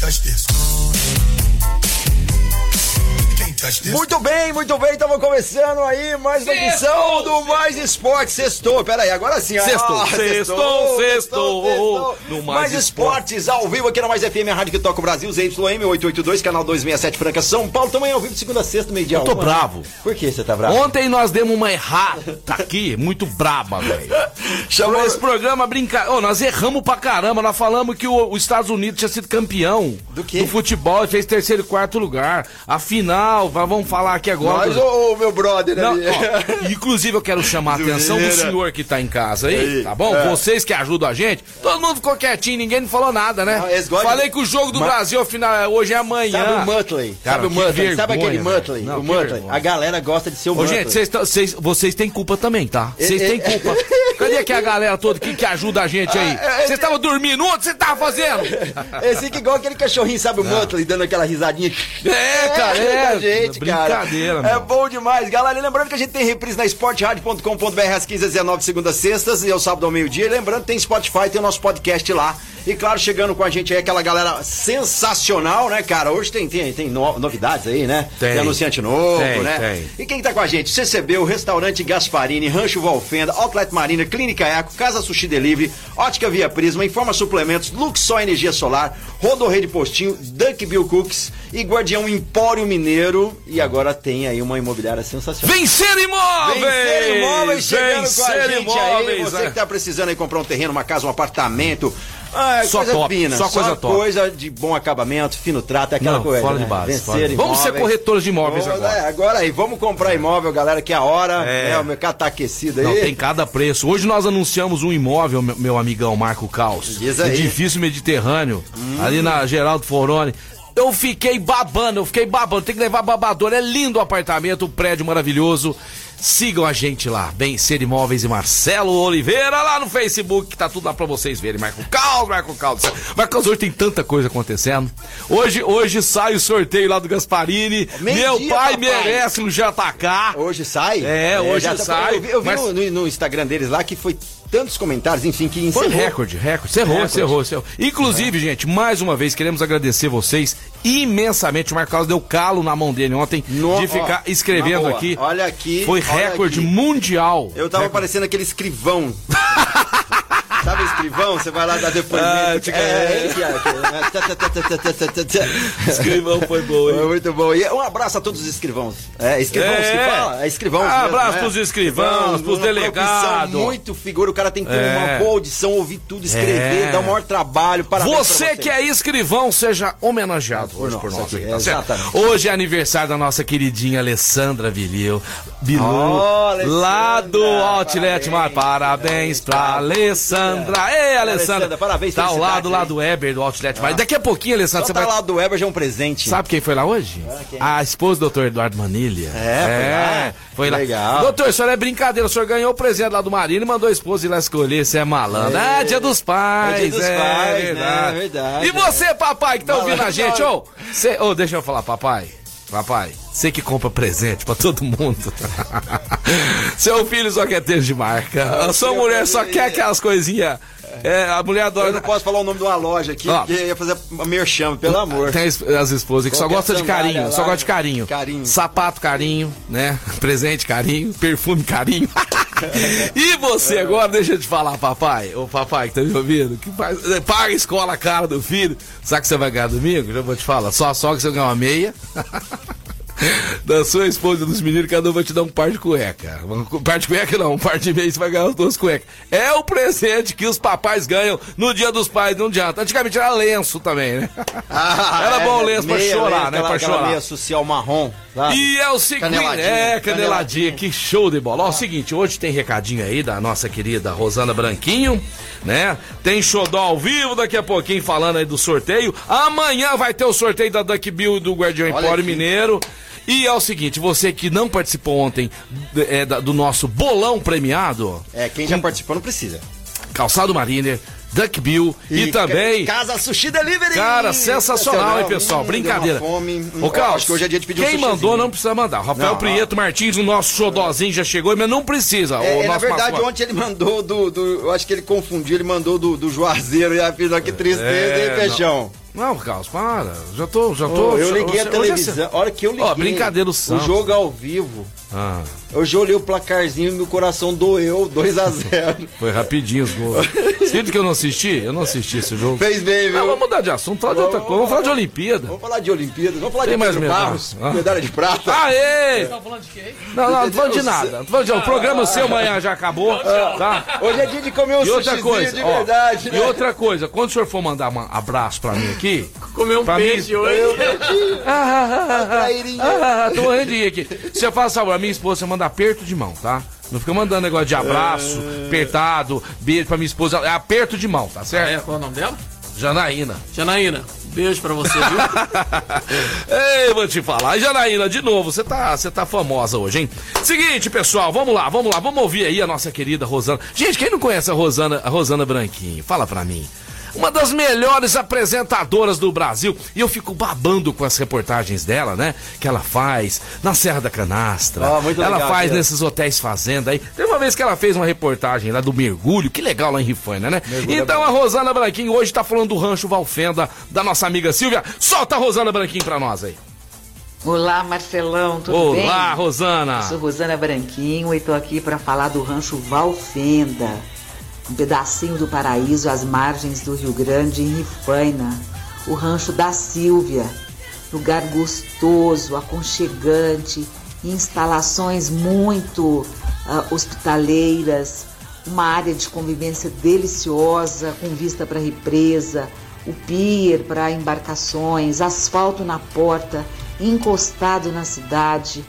Touch this. Muito bem, muito bem, estamos começando aí mais uma edição do Mais Esporte. Sextou, peraí, agora sim. Sextou, Ah, sextou, sextou. No Mais, Mais Esportes, ao vivo aqui na Mais FM, a rádio que toca o Brasil, ZYM 882, canal 267 Franca, São Paulo. Também ao vivo de segunda a sexta, meio dia. Eu tô uma. bravo. Por que você tá bravo? Ontem nós demos uma errada aqui, muito braba, velho. Chamou Esse programa brincar. Ô, nós erramos pra caramba. Nós falamos que o- os Estados Unidos tinha sido campeão Do do futebol e fez terceiro e quarto lugar. Afinal, va- vamos falar aqui agora. Nós ou meu brother Não, ali? ó, inclusive eu quero chamar a atenção do senhor que tá em casa aí, Aí, tá bom? é. Vocês que ajudam a gente, todo mundo ficou quietinho, ninguém não falou nada, né? Não, Falei de- que o jogo do Ma- Brasil afinal é hoje é amanhã. Sabe o Muttley? Sabe o que Muttley? Sabe aquele. Muttley? O que Muttley. A galera gosta de ser o Muttley. gente, vocês, tão- vocês, vocês têm culpa também, tá? Vocês É, têm é, culpa. Cadê aqui a galera toda que, que ajuda a gente aí? Ah, é, Vocês estavam dormindo? Onde você tava fazendo? Esse fica igual aquele cachorrinho, sabe o Muttley, dando aquela risadinha. É, cara, é. Cara. Brincadeira, É bom demais, galera. Lembrando que a gente tem reprise na esportradio.com.br às 15 às 19 segundas sextas e ao sábado ao meio-dia. Lembrando, tem Spotify, tem o nosso podcast lá. E claro, chegando com a gente aí aquela galera sensacional, né, cara? Hoje tem, tem, tem no- novidades aí, né? Tem. anunciante novo, Tem, né? tem. E quem tá com a gente? CCB, o Restaurante Gasparini, Rancho Valfenda, Outlet Marina, Clínica Eco, Casa Sushi Delivery, Ótica Via Prisma, Informa Suplementos, Luxor Energia Solar, Rodorrei de Postinho, Dunk Bill Cooks e Guardião Empório Mineiro. E agora tem aí uma imobiliária sensacional. Vencer imóveis! Vencer imóveis chegando com a Vencer gente aí. imóveis, Você é. que tá precisando aí comprar um terreno, uma casa, um apartamento. Ah, Só coisa top, fina, só coisa top. coisa de bom acabamento, fino trato, é aquela Não, coisa. fora né? de base, Vencer fora de- Vamos ser imóveis. corretores de imóveis agora. é, agora aí, vamos comprar imóvel, galera, que é a hora. É. né, o mercado tá aquecido aí. Não, tem cada preço. Hoje nós anunciamos um imóvel, meu, meu amigão Marco Caos. Diz aí. Hum. Edifício Mediterrâneo, ali na Geraldo Foroni. Eu fiquei babando, eu fiquei babando. Tem que levar babador. É lindo o apartamento, um prédio maravilhoso. Sigam a gente lá, Bem Ser Imóveis e Marcelo Oliveira lá no Facebook, que tá tudo lá pra vocês verem. Marco Caos, Marco Caos. Marco Caos, hoje tem tanta coisa acontecendo. Hoje, hoje sai o sorteio lá do Gasparini. Meio Meu dia, pai papai. merece um JK. Hoje sai? É, hoje já tá- sai, Eu vi, eu vi mas- no- no Instagram deles lá que foi tantos comentários, enfim, que Foi encerrou. recorde, recorde. Cerrou, Recorde. cerrou, cerrou. Inclusive, gente, mais uma vez queremos agradecer vocês imensamente. O Marcos Carlos deu calo na mão dele ontem No- de ficar ó, escrevendo aqui. olha aqui, Foi recorde aqui. mundial. Eu tava Recorde. parecendo aquele escrivão. Sabe o escrivão? Você vai lá dar depoimento. Ah, é, é. é. Escrivão foi bom, hein? Foi muito bom. E um abraço a todos os escrivãos. É, escrivãos que fala? É escrivãos Ah, mesmo, abraço né? pros escrivãos, pros delegados. muito figura. O cara tem que ter É. uma boa audição, ouvir tudo, escrever, É. dar o maior trabalho. Parabéns pra Você que é escrivão, seja homenageado hoje por nós nós. aqui, tá certo? Hoje é aniversário da nossa queridinha Alessandra Vilil. Bilu, Oh, lá do Outlet parabéns. Parabéns pra Alessandra. Ei, Alessandra. Alessandra, parabéns, Tá ao lado lá do Weber, do Outlet Mar. Daqui a pouquinho, Alessandra, Só você tá vai... lá do Weber já é um presente. Sabe quem foi lá hoje? quem? A esposa do Dr. Eduardo Manilha. É, foi lá. foi lá. Legal. Doutor, isso não é brincadeira. O senhor ganhou o presente lá do Marino e mandou a esposa ir lá escolher se é malandro. É. Ah, dia dos pais. É dia dos é pais, né? verdade. É verdade, E você, papai, que tá ouvindo a gente, ô, cê- ô, deixa eu falar, papai. Papai, você que compra presente pra todo mundo. Seu filho só quer ter de marca. A sua mulher só quer aquelas coisinhas. É, a mulher Eu não adora. posso falar o nome de uma loja aqui, Ó. porque ia fazer merchan, pelo amor. Tem as, as esposas que só gostam de carinho, lá, só gosta de carinho. carinho. Sapato carinho, né? Presente carinho, perfume carinho. e você agora, deixa eu te falar, papai, ô papai que tá me ouvindo, que faz, eh, paga a escola cara do filho. Sabe que você vai ganhar domingo? Já vou te falar. Só só que você ganha uma meia. da sua esposa e dos meninos, cada um vai te dar um par de cueca. Um par de cueca não, um par de meia você vai ganhar as duas cuecas. É o presente que os papais ganham no dia dos pais, não adianta. Antigamente era lenço também, né? Ah, era é, bom lenço pra chorar, meia, né? aquela- pra aquela chorar. meia social marrom. sabe? E é o seguinte, Caneladinha, é, caneladinha, caneladinha. que show de bola. Ó, é o seguinte, hoje tem recadinho aí da nossa querida Rosana Branquinho, né? Tem xodó ao vivo daqui a pouquinho falando aí do sorteio. Amanhã vai ter o sorteio da Duck Bill do Guardião Empório. Mineiro. E é o seguinte, você que não participou ontem é, do nosso bolão premiado, É, quem já participou não precisa. Calçado Mariner, Duck Bill e, também... Casa Sushi Delivery! Cara, sensacional, hein, pessoal? Hum, Brincadeira. fome. Hum, Ô, Carlos, acho que hoje é dia de pedir um quem sushizinho. mandou não precisa mandar. Rafael Não, Prieto Martins, o nosso xodózinho já chegou, mas não precisa. É, é, na verdade, mascote. ontem ele mandou do, do- Eu acho que ele confundiu, ele mandou do, do Juazeiro e a filha que tristeza, É, hein, Peixão? Não, Carlos, para. Já tô, já tô. Ô, eu liguei hoje- a é televisão. A hora que eu liguei. Ó, brincadeira, o O Santos. jogo ao vivo. Ah, Eu já olhei o placarzinho e meu coração doeu, 2x0. foi rapidinho os gols. Sinto que eu não assisti? Eu não assisti esse jogo. Fez bem, viu? Não, vamos mudar de assunto, falar de outra coisa. Vamos falar de Olimpíada. Vamos falar de Olimpíadas, vamos falar Tem de mais Pedro medalha? Barros, Ah. medalha de prata. Aê! Tá falando de quem? Não, não, não tô falando de nada. Não tô falando de. O programa seu amanhã já acabou, tá? Hoje é dia de comer um E outra coisa, de ó, verdade, e né? outra coisa, quando o senhor for mandar um abraço pra mim aqui, Comeu um Pra mim- peixe hoje. Trairinha. Ah, tô morrendo de rir aqui. Você faz favor, a minha esposa você manda aperto de mão, tá? Não fica mandando negócio de abraço, apertado, beijo pra minha esposa. É aperto de mão, tá É, certo? qual é o nome dela? Janaína. Janaína, beijo pra você, viu? Ei, vou te falar. Janaína, de novo, você tá, você tá famosa hoje, hein? Seguinte, pessoal, vamos lá, vamos lá, vamos ouvir aí a nossa querida Rosana. Gente, quem não conhece a Rosana, a Rosana Branquinho? Fala pra mim. Uma das melhores apresentadoras do Brasil. E eu fico babando com as reportagens dela, né? Que ela faz na Serra da Canastra. Muito ela legal, faz nesses hotéis fazenda aí. Tem uma vez que ela fez uma reportagem lá do mergulho. Que legal lá em Rifaina, né? então a Rosana Branquinho hoje tá falando do rancho Valfenda da nossa amiga Silvia. Solta a Rosana Branquinho pra nós aí. Olá, Marcelão, tudo bem? Olá, Rosana. Eu sou Rosana Branquinho e estou aqui para falar do rancho Valfenda, um pedacinho do paraíso às margens do Rio Grande, em Rifaina. O rancho da Silvia, lugar gostoso, aconchegante, instalações muito ah, hospitaleiras, uma área de convivência deliciosa, com vista para a represa, o pier para embarcações, asfalto na porta, encostado na cidade,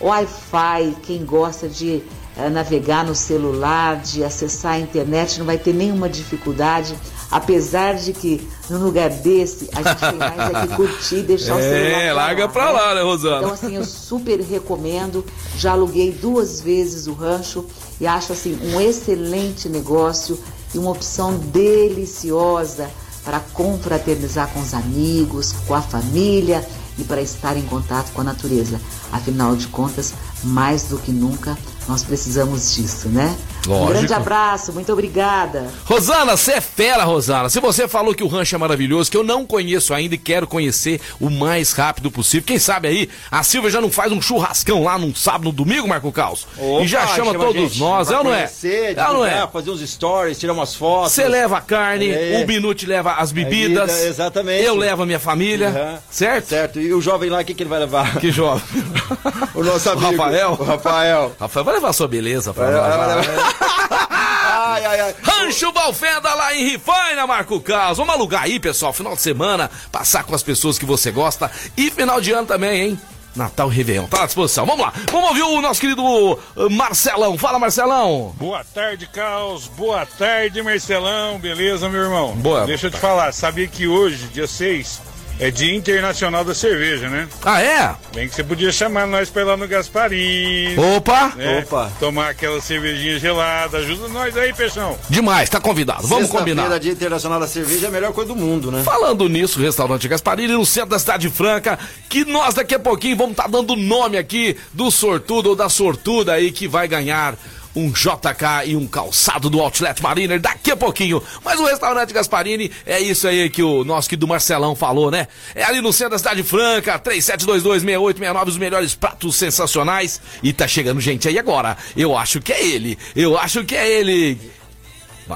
Wi-Fi, quem gosta de navegar no celular, de acessar a internet, não vai ter nenhuma dificuldade, apesar de que num lugar desse a gente tem mais é que curtir e deixar o celular. É, larga pra lá, né, Rosana? Então, assim, eu super recomendo. Já aluguei duas vezes o rancho e acho assim um excelente negócio e uma opção deliciosa para confraternizar com os amigos, com a família e para estar em contato com a natureza. Afinal de contas, mais do que nunca, nós precisamos disso, né? Um Lógico. grande abraço, muito obrigada. Rosana, você é fera, Rosana. Se você falou que o rancho é maravilhoso, que eu não conheço ainda e quero conhecer o mais rápido possível. Quem sabe aí, a Silvia já não faz um churrascão lá num sábado, no domingo, Marco Caos? e já Opa, chama, a todos nós, é ou não é? conhecer, É ou não é? Fazer uns stories, tirar umas fotos. Você leva a carne, É. o Binute leva as bebidas. Bebida, exatamente. Eu levo a minha família, Aham. certo? Certo, e o jovem lá, o que, que ele vai levar? Que jovem. O nosso O amigo. Rafael? O Rafael. Rafael, vai levar a sua beleza pra Vai- nós. ai, ai, ai. Rancho Valfenda lá em Rifaina, Marco Caos. Vamos alugar aí, pessoal, final de semana, passar com as pessoas que você gosta e final de ano também, hein? Natal e Réveillon, tá à disposição. Vamos lá, vamos ouvir o nosso querido uh, Marcelão. Fala, Marcelão. Boa tarde, Caos. Boa tarde, Marcelão. Beleza, meu irmão? Boa. Deixa eu te falar, sabia que hoje, dia 6, é Dia Internacional da Cerveja, né? Ah, é? Bem que você podia chamar nós pra ir lá no Gasparim. Opa! né? Opa. Tomar aquela cervejinha gelada. Ajuda nós aí, Peixão. Demais, tá convidado. Vamos combinar. Dia Internacional da Cerveja é a melhor coisa do mundo, né? Falando nisso, o restaurante Gasparini no centro da cidade franca, que nós daqui a pouquinho vamos estar dando o nome aqui do sortudo ou da sortuda aí que vai ganhar um JK e um calçado do Outlet Mariner daqui a pouquinho. Mas o restaurante Gasparini é isso aí que o nosso querido Marcelão falou, né? É ali no centro da cidade franca, 37226869, os melhores pratos sensacionais. E tá chegando gente aí agora. Eu acho que é ele. Eu acho que é ele.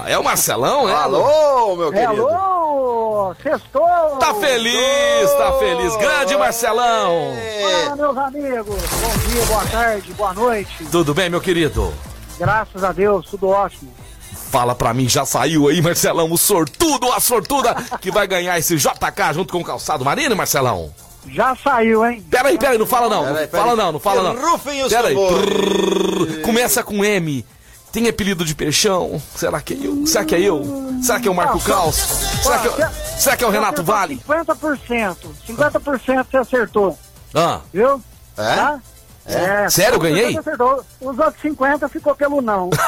É o Marcelão, é? Alô, meu querido. Alô, Sextou! Sextou! Tá feliz, tá feliz. Grande Marcelão. Fala, meus amigos! Bom dia, boa tarde, boa noite. Tudo bem, meu querido? Graças a Deus, tudo ótimo. Fala pra mim, já saiu aí, Marcelão, o sortudo, a sortuda que vai ganhar esse JK junto com o calçado marino, Marcelão? Já saiu, hein? Peraí, peraí, não fala não. Peraí, Não peraí. fala não, não fala não. Rufem os Peraí. Começa com M. Tem apelido de peixão? Será que é eu? Será que é eu? Será que é o Marco Não, Caos? Será que, é- será que é o Renato Você acertou Vale? 50%. 50% você acertou, Ah, viu? É? Tá? É, Sério, 50% ganhei? Os outros 50 ficou pelo não.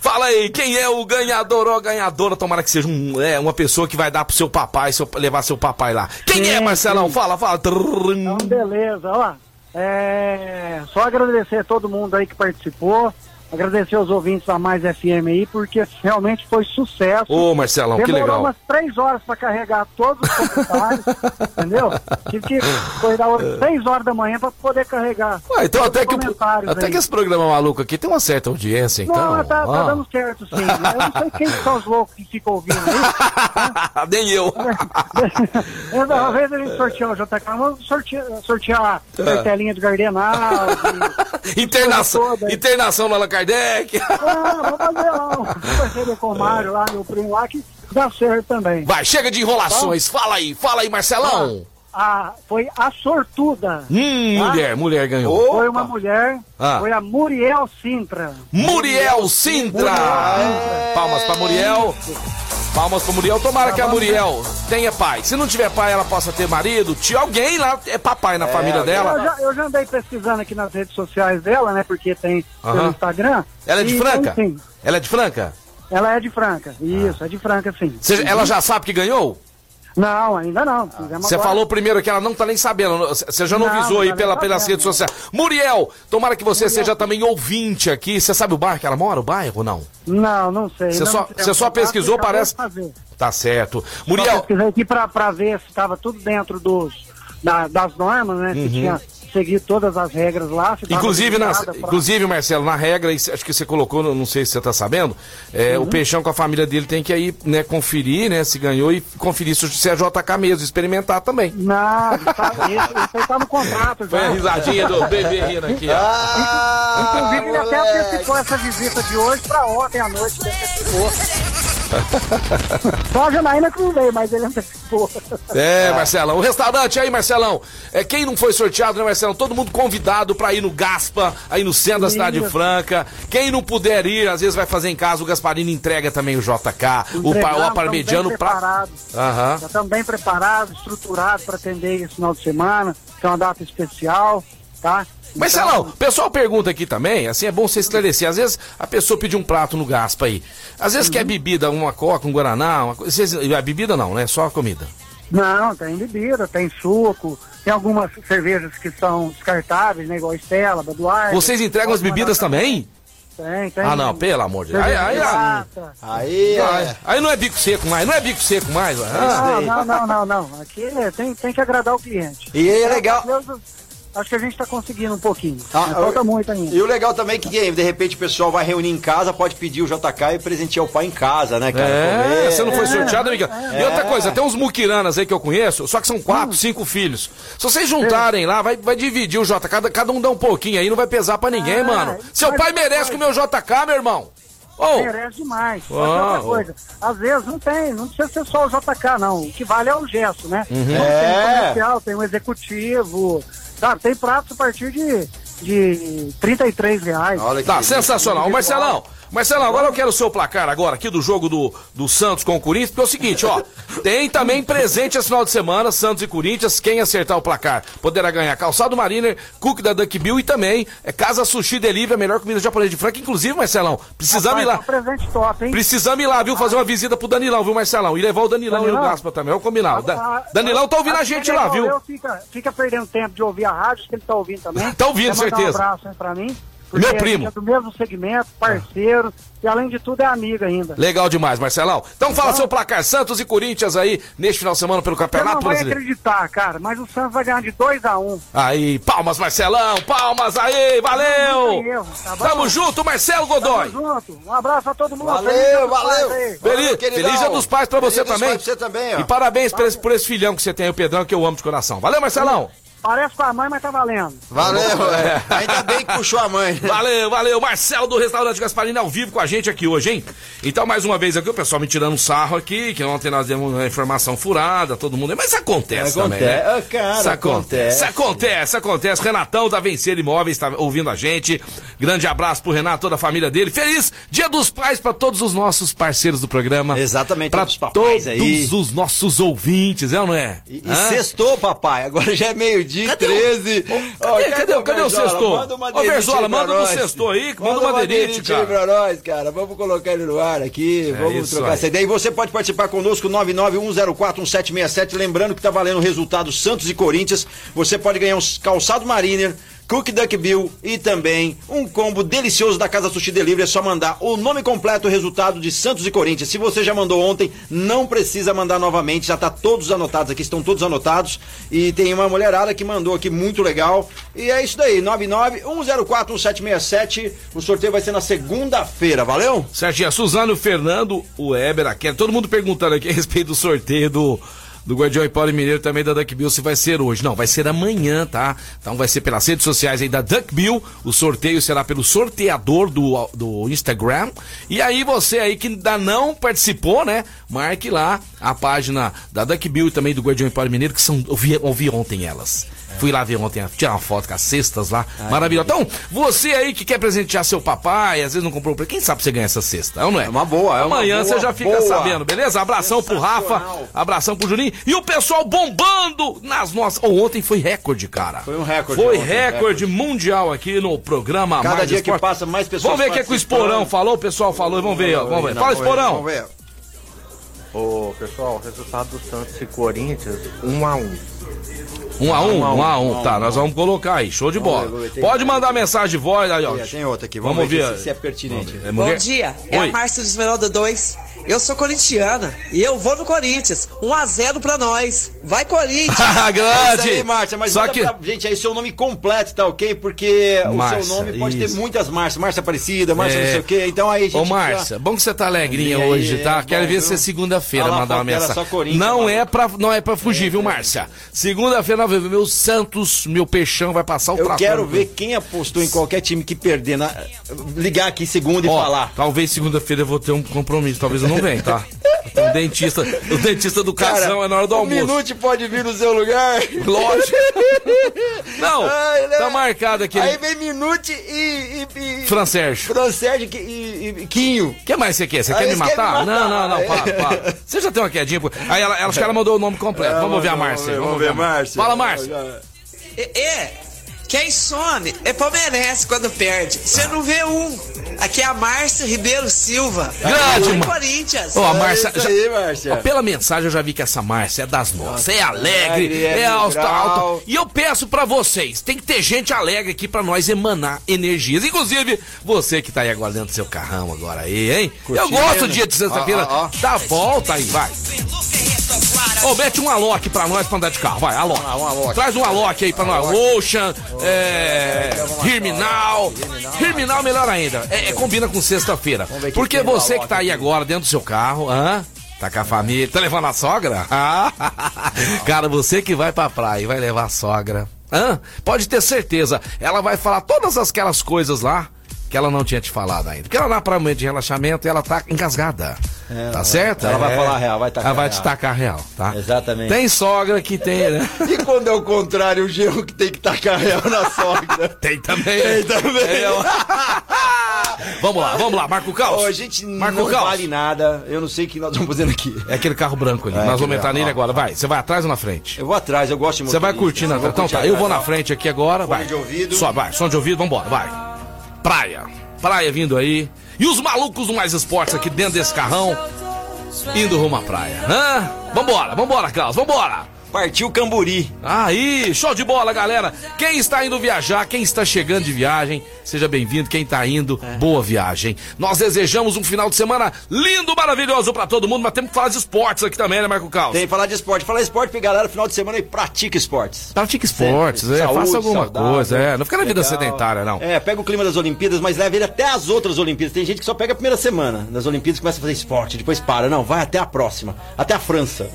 Fala aí, quem é o ganhador ou a ganhadora? Tomara que seja um, é, uma pessoa que vai dar pro seu papai, seu, levar seu papai lá. Quem Sim, é, Marcelão? sim. Fala, fala. Então, beleza, ó. É, só agradecer a todo mundo aí que participou. Agradecer aos ouvintes da Mais FM aí, porque realmente foi sucesso. Ô, Marcelão, que Demorou legal. umas três horas para carregar todos os comentários, entendeu? Tive que acordar às seis horas da manhã para poder carregar. Ué, então todos até os que, até aí. que esse programa maluco aqui tem uma certa audiência, então. Não, tá, tá Ah. dando certo sim. Eu não sei quem são os loucos que ficam ouvindo aí. Nem eu. Uma vez a gente sorteou o JK, vamos sortear, sortear a cartelinha do Gardenal. de- Internação, toda. internação no Allan Kardec. Ah, vamos fazer lá um com o Mário lá, meu primo lá, que dá certo também. Vai, chega de enrolações. Fala aí, fala aí, Marcelão. Ah, foi a sortuda. Hum, Ah. mulher, mulher ganhou. Foi uma mulher, Ah. foi a Muriel Sintra. Muriel Sintra. Palmas pra Muriel. Palmas pra Muriel. Tomara que a Muriel tenha pai. Se não tiver pai, ela possa ter marido, tio, alguém lá é papai na família Eu dela. já, eu já andei pesquisando aqui nas redes sociais dela, né? Porque tem Aham. pelo Instagram. Ela é de E, Franca? Sim, Ela é de Franca? ela é de Franca. Isso, é de Franca, sim. Você- ela já sabe que ganhou? Não, ainda não. Fizemos Você falou primeiro que ela não tá nem sabendo. Você já não, Não, avisou não aí tá pela, pelas redes sociais. Muriel, tomara que você seja também ouvinte aqui. Você sabe o bairro que ela mora, o bairro ou não? Não, não sei. Você só- você só pesquisou, parece-. Tá certo. Só Muriel, pesquisei aqui pra, pra ver se estava tudo dentro dos, da- das normas, né? Se tinha seguido todas as regras lá. Inclusive, na, pra- inclusive, Marcelo, na regra, acho que você colocou, não sei se você tá sabendo, é, Uhum. o Peixão com a família dele tem que aí, né, conferir, né, se ganhou e conferir se é JK mesmo, experimentar também. Não, tá, isso, aí tá no contrato já. Foi a risadinha do bebê rindo aqui, ó. Ah, Inclusive, ele até moleque. antecipou essa visita de hoje pra ontem à noite, ele antecipou. Só a Janaína que não veio, mas ele antecipou. É, Marcelão. O restaurante aí, Marcelão. É, quem não foi sorteado, né, Marcelão? Todo mundo convidado pra ir no Gaspa, aí no centro da cidade franca. Quem não puder ir, às vezes vai fazer em casa. O Gasparini entrega também o JK, o, pa, o tamo bem pra. preparado. Aham. Já estamos bem preparados, estruturados para atender esse final de semana, que é uma data especial, tá? Marcelão, Então, o pessoal pergunta aqui também, assim é bom você esclarecer. Às vezes a pessoa pediu um prato no Gaspa aí. Às vezes Uhum. quer bebida, uma coca, um guaraná, uma A bebida não, né? Só a comida. Não, tem bebida, tem suco, tem algumas cervejas que são descartáveis, né? Igual Estela, Baduar. Vocês entregam as bebidas também? Tem, tem. Ah, não, pelo amor de Deus. Aí, aí, aí. Aí, é. aí não é bico seco mais, não é bico seco mais. Ah, Não, não, não, não, não. Aqui é, tem, tem que agradar o cliente. E aí é legal. Acho que a gente está conseguindo um pouquinho. Ah, mas falta eu- muito ainda. E o legal também é que de repente o pessoal vai reunir em casa, pode pedir o JK e presentear o pai em casa, né, cara? É, você não foi sorteado, amiga? E outra É. coisa, tem uns muquiranas aí que eu conheço, só que são quatro, cinco filhos. Se vocês juntarem lá, vai, vai dividir o JK, cada, cada um dá um pouquinho aí, não vai pesar pra ninguém, Ah, mano. Seu mas- pai merece comer o JK, meu irmão. Ô, Merece demais. Ah, outra coisa, às vezes não tem, não precisa ser só o JK, não. O que vale é o gesto, né? Uhum. Então, É. Tem o comercial, tem o executivo, sabe? Tem pratos a partir de, de 33 reais. Olha que Tá, sensacional. Marcelão, Marcelão, agora eu quero o seu placar agora aqui do jogo do, do Santos com o Corinthians, porque é o seguinte, ó, tem também presente esse final de semana, Santos e Corinthians, quem acertar o placar poderá ganhar calçado Mariner, cookie da Duck Bill e também é Casa Sushi Delivery, a melhor comida japonesa de Franca, inclusive, Marcelão, precisamos ir lá. É um presente top, hein? Precisamos ir lá, viu? Fazer uma visita pro Danilão, viu, Marcelão? E levar o Danilão, e o Danilão? Gaspa também. Vamos combinar. O Da- Ah, Danilão tá ouvindo a acho gente que ele lá, viu? Fica, fica perdendo tempo de ouvir a rádio, que ele tá ouvindo também. Tá ouvindo, certeza. Um abraço aí pra mim. Porque Meu primo. É do mesmo segmento, parceiro, e além de tudo é amigo ainda. Legal demais, Marcelão. Então fala seu placar Santos e Corinthians aí neste final de semana pelo Você Campeonato não vai Brasileiro. acreditar, cara, mas o Santos vai ganhar de 2 a 1 Aí, palmas, Marcelão, palmas aí, valeu! Erro, tá? Tamo junto, Marcelo Tamo Godoy. junto. Um abraço a todo mundo. Valeu, valeu. Feliz, queridão. feliz dia dos pais pra você Feliz dos também. pais pra você também, ó. E parabéns por esse, por esse filhão que você tem, o Pedrão, que eu amo de coração. Valeu, Marcelão. Parece com a mãe, mas tá valendo. Valeu, é. Ainda bem que puxou a mãe. Valeu, valeu. Marcelo do Restaurante Gasparini ao vivo com a gente aqui hoje, hein? Então, mais uma vez aqui, o pessoal me tirando um sarro aqui, que ontem nós demos uma informação furada, todo mundo. Mas acontece, também, né? Acontece. Cara, Isso acontece. acontece, acontece. Renatão da Vencer Imóveis tá ouvindo a gente. Grande abraço pro Renato, toda a família dele. Feliz Dia dos Pais pra todos os nossos parceiros do programa. Exatamente, pra todos os papais todos aí. os nossos ouvintes, é ou não é? E, e sextou, papai. Agora já é meio-dia, Cadê o- 13. Ó, Cadê, cadê, cadê o Verzola? sextou? Manda uma Ô, pra manda nós. sextou aí, manda Manda uma aí cara. pra nós, cara. Vamos colocar ele no ar aqui. vamos É isso trocar aí. essa ideia. E você pode participar conosco, 991041767. Lembrando que tá valendo o resultado Santos e Corinthians. Você pode ganhar um calçado Mariner. Cook Duck Bill e também um combo delicioso da Casa Sushi Delivery. É só mandar o nome completo, o resultado de Santos e Corinthians. Se você já mandou ontem, não precisa mandar novamente. Já tá todos anotados aqui, estão todos anotados. E tem uma mulherada que mandou aqui muito legal. E é isso daí, 991041767. O sorteio vai ser na segunda-feira, valeu? Serginho, a Suzana, o Fernando, o Eber, a todo mundo perguntando aqui a respeito do sorteio do, do Guardião Paulo Mineiro também da Duck Bill se vai ser hoje. Não, vai ser amanhã, tá? Então vai ser pelas redes sociais aí da Duck Bill. O sorteio será pelo sorteador do, do Instagram. E aí você aí que ainda não participou, né? Marque lá a página da Duck Bill e também do Guardião Paulo Mineiro, que são. Eu vi, eu vi ontem elas. Fui lá ver ontem, tirar uma foto com as cestas lá. Maravilhoso. Então, você aí que quer presentear seu papai, às vezes não comprou quem sabe você ganha essa cesta, é não é? É uma boa, é uma Amanhã boa, você já fica boa. sabendo, beleza? Abração pro Rafa, abração pro Juninho. E o pessoal bombando nas nossas. Oh, ontem foi recorde, cara. Foi um recorde Foi ontem, recorde mundial aqui no programa Cada Mais dia que Esporte. passa, mais pessoas Vamos ver o que, é que o. Esporão falou, o pessoal falou. Vamos ver, ó, vamos ver. Não, Fala, vamos ver, Esporão. Vamos ver. Ô, pessoal, resultado do Santos e Corinthians, 1 a 1 Um um, Um a um, um a um. um Tá, um. nós vamos colocar aí. Show de bola. Pode mandar mensagem de voz aí, ó. Tem- Tem outra aqui, Vamos vamos, ver, ver. se- é pertinente. É Bom dia, é a Márcia do Esmeralda 2. Eu sou corintiana e eu vou no Corinthians. 1 a 0 pra nós. Vai Corinthians! É Grande! isso aí, Márcia, mas Só que. pra gente aí seu nome completo, tá ok? Porque Márcia, o seu nome pode isso. ter muitas Márcias. Márcia Aparecida, Márcia É. não sei o quê. Então aí a gente. Ô, já- Márcia, bom que você tá alegrinha aí, hoje, tá? é Quero bom, ver se é segunda-feira mandar uma mensagem. Não é, pra, não é pra fugir, viu, Márcia? Segunda-feira, nós vamos ver meu Santos, meu peixão vai passar o Eu quero ver quem apostou em qualquer time que perder. Na... Ligar aqui segunda e Ó, falar. Talvez segunda-feira eu vou ter um compromisso, talvez eu não venha, tá? O dentista, o dentista do casão é na hora do almoço. Minute pode vir no seu lugar. Lógico. Não, Ai, né? tá marcado aqui. Aí vem Minute e. e, e... Fran Sérgio. Fran Sérgio e, e, Quinho. O que mais você quer? Você quer me matar? Não, não, não, para, para. Você já tem uma quedinha. Aí ela, ela, acho que ela mandou o nome completo. É, vamos ouvir a Márcia. ver, Vamos ver a ver, Márcia. Fala, Márcia. É, é, quem some é palmeirense quando perde. Você não vê um. Aqui é a Márcia Ribeiro Silva. Grande, mano. Corinthians. Ó, a Márcia. É aí, Márcia. Ó, pela mensagem eu já vi que essa Márcia é das nossas. É alegre, é é alta. E eu peço pra vocês, tem que ter gente alegre aqui pra nós emanar energias. Inclusive, você que tá aí agora dentro do seu carrão agora aí, hein? eu Curtindo. gosto do dia de sexta-feira. Dá a volta aí, vai. Ô, mete um Alok pra nós pra andar de carro, vai, Alok. um Alok. Traz um Alok aí pra nós. Ocean, é. Terminal. Terminal melhor ainda. É, é, combina com sexta-feira. Porque no você que Alok tá aí agora dentro do seu carro, hã? Tá com a família. Tá levando a sogra? Cara, você que vai pra praia e vai levar a sogra. Hã? Pode ter certeza. Ela vai falar todas aquelas coisas lá que ela não tinha te falado ainda. Porque ela na praia momento de relaxamento ela tá engasgada. tá certo? ela vai falar a real, vai tacar Ela vai a te real. tacar a real, tá? Exatamente. Tem sogra que tem, né? E quando é o contrário, o genro que tem que tacar real na sogra? Tem também. Tem também. É, vamos lá, vamos lá, Marco Caos. A gente Marco não Caos. vale nada. Eu não sei o que nós vamos fazendo aqui. É aquele carro branco ali. É, Nós vamos entrar nele ó, agora. ó. Vai, você vai atrás ou na frente? Eu vou atrás, eu gosto de Você vai curtindo. Então tá, eu vou atrás. na frente aqui agora. Vai. de ouvido. Só, vai, som de ouvido, vambora, vai. Praia. Praia vindo aí. E os malucos do Mais Esportes aqui dentro desse carrão. Indo rumo à praia. Hã? Vambora, vambora, Carlos, vambora. Partiu Camburi. Aí, show de bola, galera. Quem está indo viajar, quem está chegando de viagem, seja bem-vindo. Quem tá indo, boa viagem. Nós desejamos um final de semana lindo, maravilhoso pra todo mundo, mas temos que falar de esportes aqui também, né, Marco Caos? Tem que falar de esporte. Falar esporte pra galera, final de semana e pratica esportes. Pratica esportes, Sempre. é, Saúde, faça alguma saudável, coisa, é. Não fica na vida legal. sedentária, não. É, pega o clima das Olimpíadas, mas leva ele até as outras Olimpíadas. Tem gente que só pega a primeira semana das Olimpíadas e começa a fazer esporte, depois para. Não, vai até a próxima, até a França.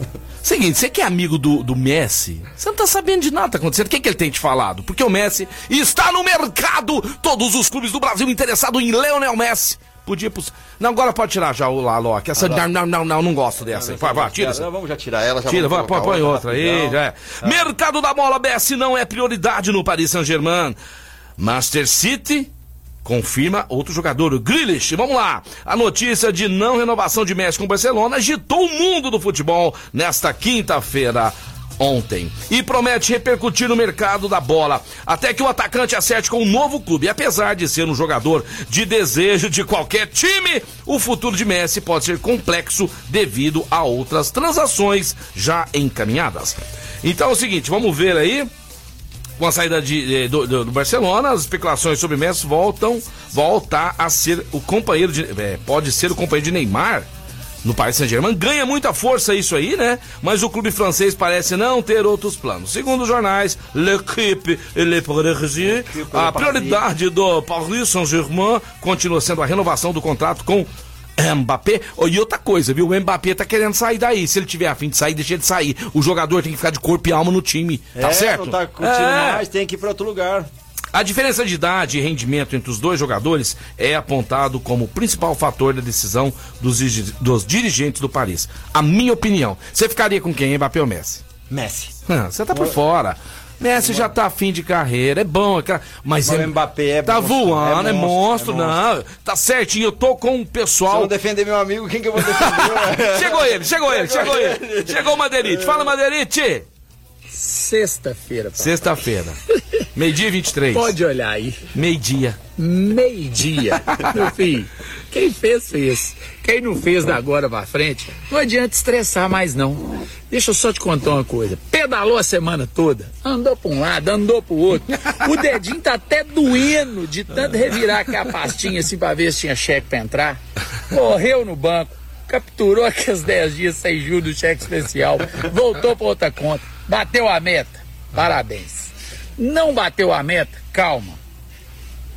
Seguinte, você que é amigo do, do Messi, você não tá sabendo de nada que tá acontecendo. O que, que ele tem te falado? Porque o Messi está no mercado. Todos os clubes do Brasil interessados em Leonel Messi. Podia. pos- Não, agora pode tirar já o Laloc. Essa. Não, não, não, não, não gosto dessa. aí. Vai, vai, tira. Não, vamos já tirar ela. Já Tira, vai, põe, outra aí, já é. Mercado da bola, BS não é prioridade no Paris Saint-Germain. Master City confirma outro jogador, o Grealish. Vamos lá. A notícia de não renovação de Messi com o Barcelona agitou o mundo do futebol nesta quinta-feira. Ontem. E promete repercutir no mercado da bola. Até que o atacante acerte com um novo clube. Apesar de ser um jogador de desejo de qualquer time, o futuro de Messi pode ser complexo devido a outras transações já encaminhadas. Então é o seguinte, vamos ver aí com a saída de, eh, do, do- do Barcelona, as especulações sobre Messi voltam, volta a ser o companheiro de, eh, pode ser o companheiro de Neymar no Paris Saint-Germain. Ganha muita força isso aí, né? Mas o clube francês parece não ter outros planos. Segundo os jornais, L'Equipe e Le Parisien, a prioridade do Paris Saint-Germain continua sendo a renovação do contrato com Mbappé, e outra coisa, viu? O Mbappé tá querendo sair daí. Se ele tiver a fim de sair, deixa ele sair. O jogador tem que ficar de corpo e alma no time. Tá É, certo? Não tá curtindo É. mais, tem que ir pra outro lugar. A diferença de idade e rendimento entre os dois jogadores é apontado como o principal fator da decisão dos, dos dirigentes do Paris. A minha opinião. Você ficaria com quem, Mbappé ou Messi? Messi. Ah, Você tá por fora. Messi já tá fim de carreira, é bom, é mas, Mas é, o Mbappé é tá monstro, voando, é é monstro, monstro, é não. Tá certinho, eu tô com o Se eu pessoal. não defender meu amigo, quem que eu vou defender? Chegou ele, chegou ele, chegou ele. Chegou o Madeirite. Fala, Madeirite. Sexta-feira. Sexta-feira. Meio-dia e 23. Pode olhar aí. Meio-dia. Meio-dia. Meu filho, quem fez, fez. Quem não fez da agora pra frente, não adianta estressar mais não. Deixa eu só te contar uma coisa. Pedalou a semana toda, andou pra um lado, andou pro outro. O dedinho tá até doendo de tanto revirar aqui a pastinha assim pra ver se tinha cheque pra entrar. Correu no banco, capturou aqueles 10 dias sem juros do cheque especial, voltou pra outra conta, bateu a meta. Parabéns. Não bateu a meta? Calma.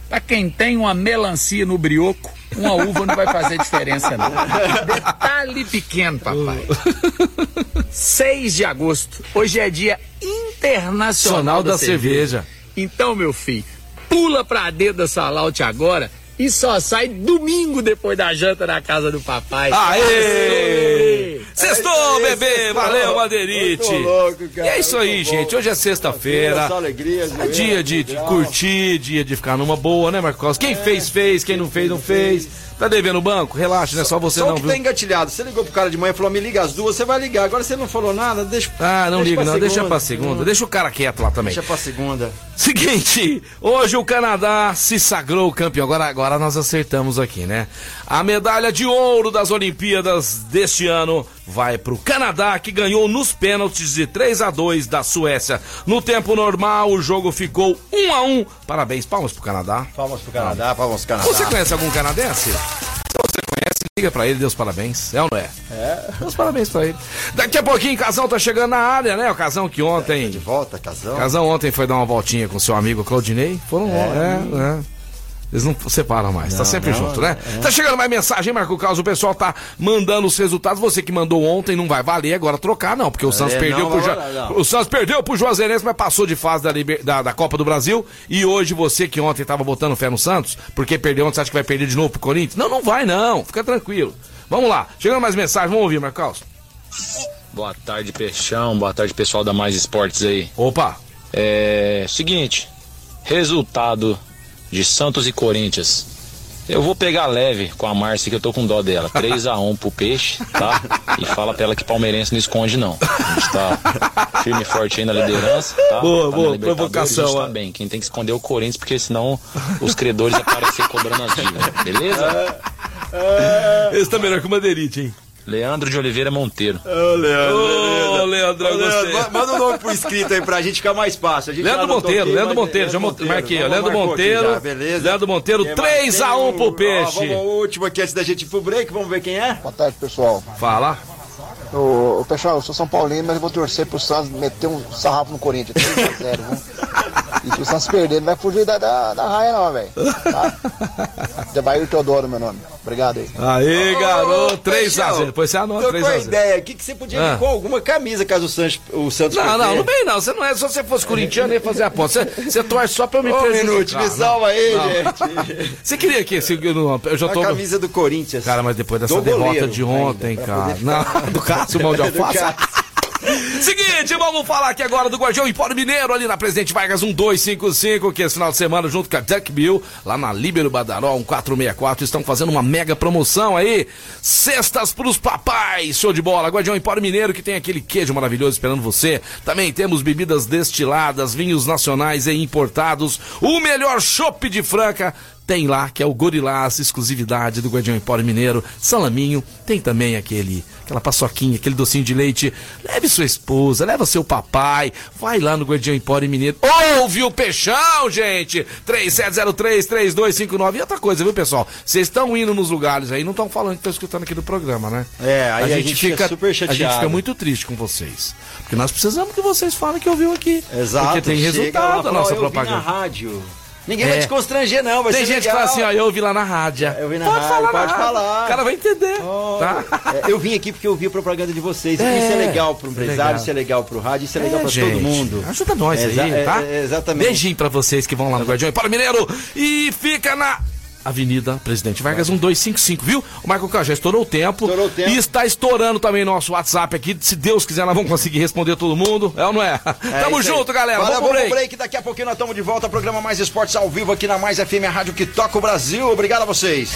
Pra quem tem uma melancia no brioco, uma uva não vai fazer diferença, não. Detalhe pequeno, papai. 6 de agosto. Hoje é dia internacional Nacional da, da cerveja. Então, meu filho, pula pra dentro da Salaute agora e só sai domingo depois da janta na casa do papai. Aê! Sextou, É bebê! sextou. Valeu, Madeirite! E é isso aí, muito gente. bom. Hoje é sexta-feira. É dia de, de curtir, dia de ficar numa boa, né, Marcos? Quem fez, fez. Quem não fez, não fez. Tá devendo o banco? Relaxa, não é só você Só não, que viu? tá engatilhado. Você ligou pro cara de manhã e falou, me liga às duas, você vai ligar. Agora você não falou nada, deixa. Ah, não liga não. Deixa pra segunda. Deixa o cara quieto lá também. Deixa pra segunda. Seguinte, hoje o Canadá se sagrou campeão. Agora, agora nós acertamos aqui, né? A medalha de ouro das Olimpíadas deste ano vai pro Canadá, que ganhou nos pênaltis de 3 a 2 da Suécia. No tempo normal, o jogo ficou 1 a 1. Parabéns, palmas pro Canadá. Palmas pro Canadá, palmas pro Canadá. Você conhece algum canadense? Liga pra ele, dê os parabéns. É ou não é? É. Dê os parabéns pra ele. Daqui a pouquinho, Casão tá chegando na área, né? O Casão que ontem. De volta, casão. Casão ontem foi dar uma voltinha com seu amigo Claudinei. Foram é, é. Eles não separam mais, tá Não, sempre não, junto, né? é. Tá chegando mais mensagem, hein, Marco Carlos? O pessoal tá mandando os resultados. Você que mandou ontem não vai valer agora trocar, não, porque o Santos É, perdeu não pro Ja-. O Santos perdeu pro Juazeirense, mas passou de fase da, Liber- da, da Copa do Brasil. E hoje você que ontem tava botando fé no Santos, porque perdeu ontem, você acha que vai perder de novo pro Corinthians? Não, não vai, não. Fica tranquilo. Vamos lá. Chegando mais mensagem, vamos ouvir, Marco Carlos. Boa tarde, Peixão. Boa tarde, pessoal da Mais Esportes aí. Opa. É. Seguinte. Resultado de Santos e Corinthians. Eu vou pegar leve com a Márcia, que eu tô com dó dela. 3x1 pro peixe, tá? E fala pra ela que palmeirense não esconde, não. A gente tá firme e forte aí na liderança, tá? Boa, Tá boa, provocação, A tá bem. Quem tem que esconder é o Corinthians, porque senão os credores aparecer cobrando as dívidas, beleza? Esse tá melhor que o Madeirite, hein? Leandro de Oliveira Monteiro. Ô, Leandro. Ô, Leandro, eu gostei. ma- Manda o nome por escrito aí pra gente ficar mais fácil. A gente já Leandro Monteiro, aqui, Leandro Monteiro, já Leandro marquei, Leandro Monteiro, já, beleza? Leandro Monteiro, Quem mais? 3 a Tem 1 um- pro ó, Peixe. Vamos ao último aqui antes da gente ir pro break, vamos ver quem é? Boa tarde, pessoal. Fala. Ô, ô, pessoal, eu sou São Paulino, mas eu vou torcer pro Santos meter um sarrafo no Corinthians. 3x0, viu? E se o Santos perder, não vai fugir da, da, da raia, não, velho. Tá? Debair Teodoro, meu nome. Obrigado aí. Aí, garoto, 3 a 0 Peixão, Depois você anota Tô 3 com a a 0 ideia aqui que você podia Ah. vir com alguma camisa caso o Santos, o Santos Não, perder. não, não vem não. Você não é. Se você fosse corintiano, ia fazer a aposta. Você, você torce só pra eu me Ô, prejudicar. Minuto, me salva aí, não. gente. Você queria que esse, eu já A tô. camisa do Corinthians. Cara, mas depois dessa derrota goleiro de ontem, ainda, cara. Não, do Cássio Mão de Alface. Seguinte, vamos falar aqui agora do Guardião Empório Mineiro, ali na Presidente Vargas 1255, que esse final de semana, junto com a Duck Bill, lá na Líbero Badaró 1464, estão fazendo uma mega promoção aí. Cestas pros papais, show de bola. Guardião Empório Mineiro, que tem aquele queijo maravilhoso esperando você. Também temos bebidas destiladas, vinhos nacionais e importados. O melhor chopp de Franca tem lá, que é o Gorilás, exclusividade do Guardião Empório Mineiro, salaminho, tem também aquele, aquela paçoquinha, aquele docinho de leite. Leve sua esposa, leva seu papai, vai lá no Guardião Empório Mineiro. Ouve o peixão, gente! 3703-3259. E outra coisa, viu, pessoal? Vocês estão indo nos lugares aí, não estão falando que estão escutando aqui do programa, né? É, aí a gente fica super A gente chateado. fica muito triste com vocês. Porque nós precisamos que vocês falem que ouviu aqui. Exato. Porque tem chega lá, resultado a nossa "Ó, eu vi propaganda. na rádio. Ninguém vai É. te constranger, não. Vai Tem gente que legal. fala assim, ó, eu ouvi lá na rádio. Eu vi na pode rádio, falar pode rádio. falar. O cara vai entender. tá? É, eu vim aqui porque eu vi a propaganda de vocês. É, isso é legal pro empresário, legal. isso é legal pro rádio, isso é legal É, pra gente, todo mundo. Ajuda nós aí, é- tá? é- exatamente. Beijinho pra vocês que vão lá no Guardião para Mineiro e fica na Avenida Presidente Vargas 1255, viu? O Marco Cal já estourou o tempo. Estourou o tempo. E está estourando também nosso WhatsApp aqui. Se Deus quiser, nós vamos conseguir responder todo mundo. É ou não é? É Tamo isso aí. junto, galera. Valeu, vamos pro break. break. Daqui a pouquinho nós estamos de volta. Programa Mais Esportes ao vivo aqui na Mais FM, a rádio que toca o Brasil. Obrigado a vocês.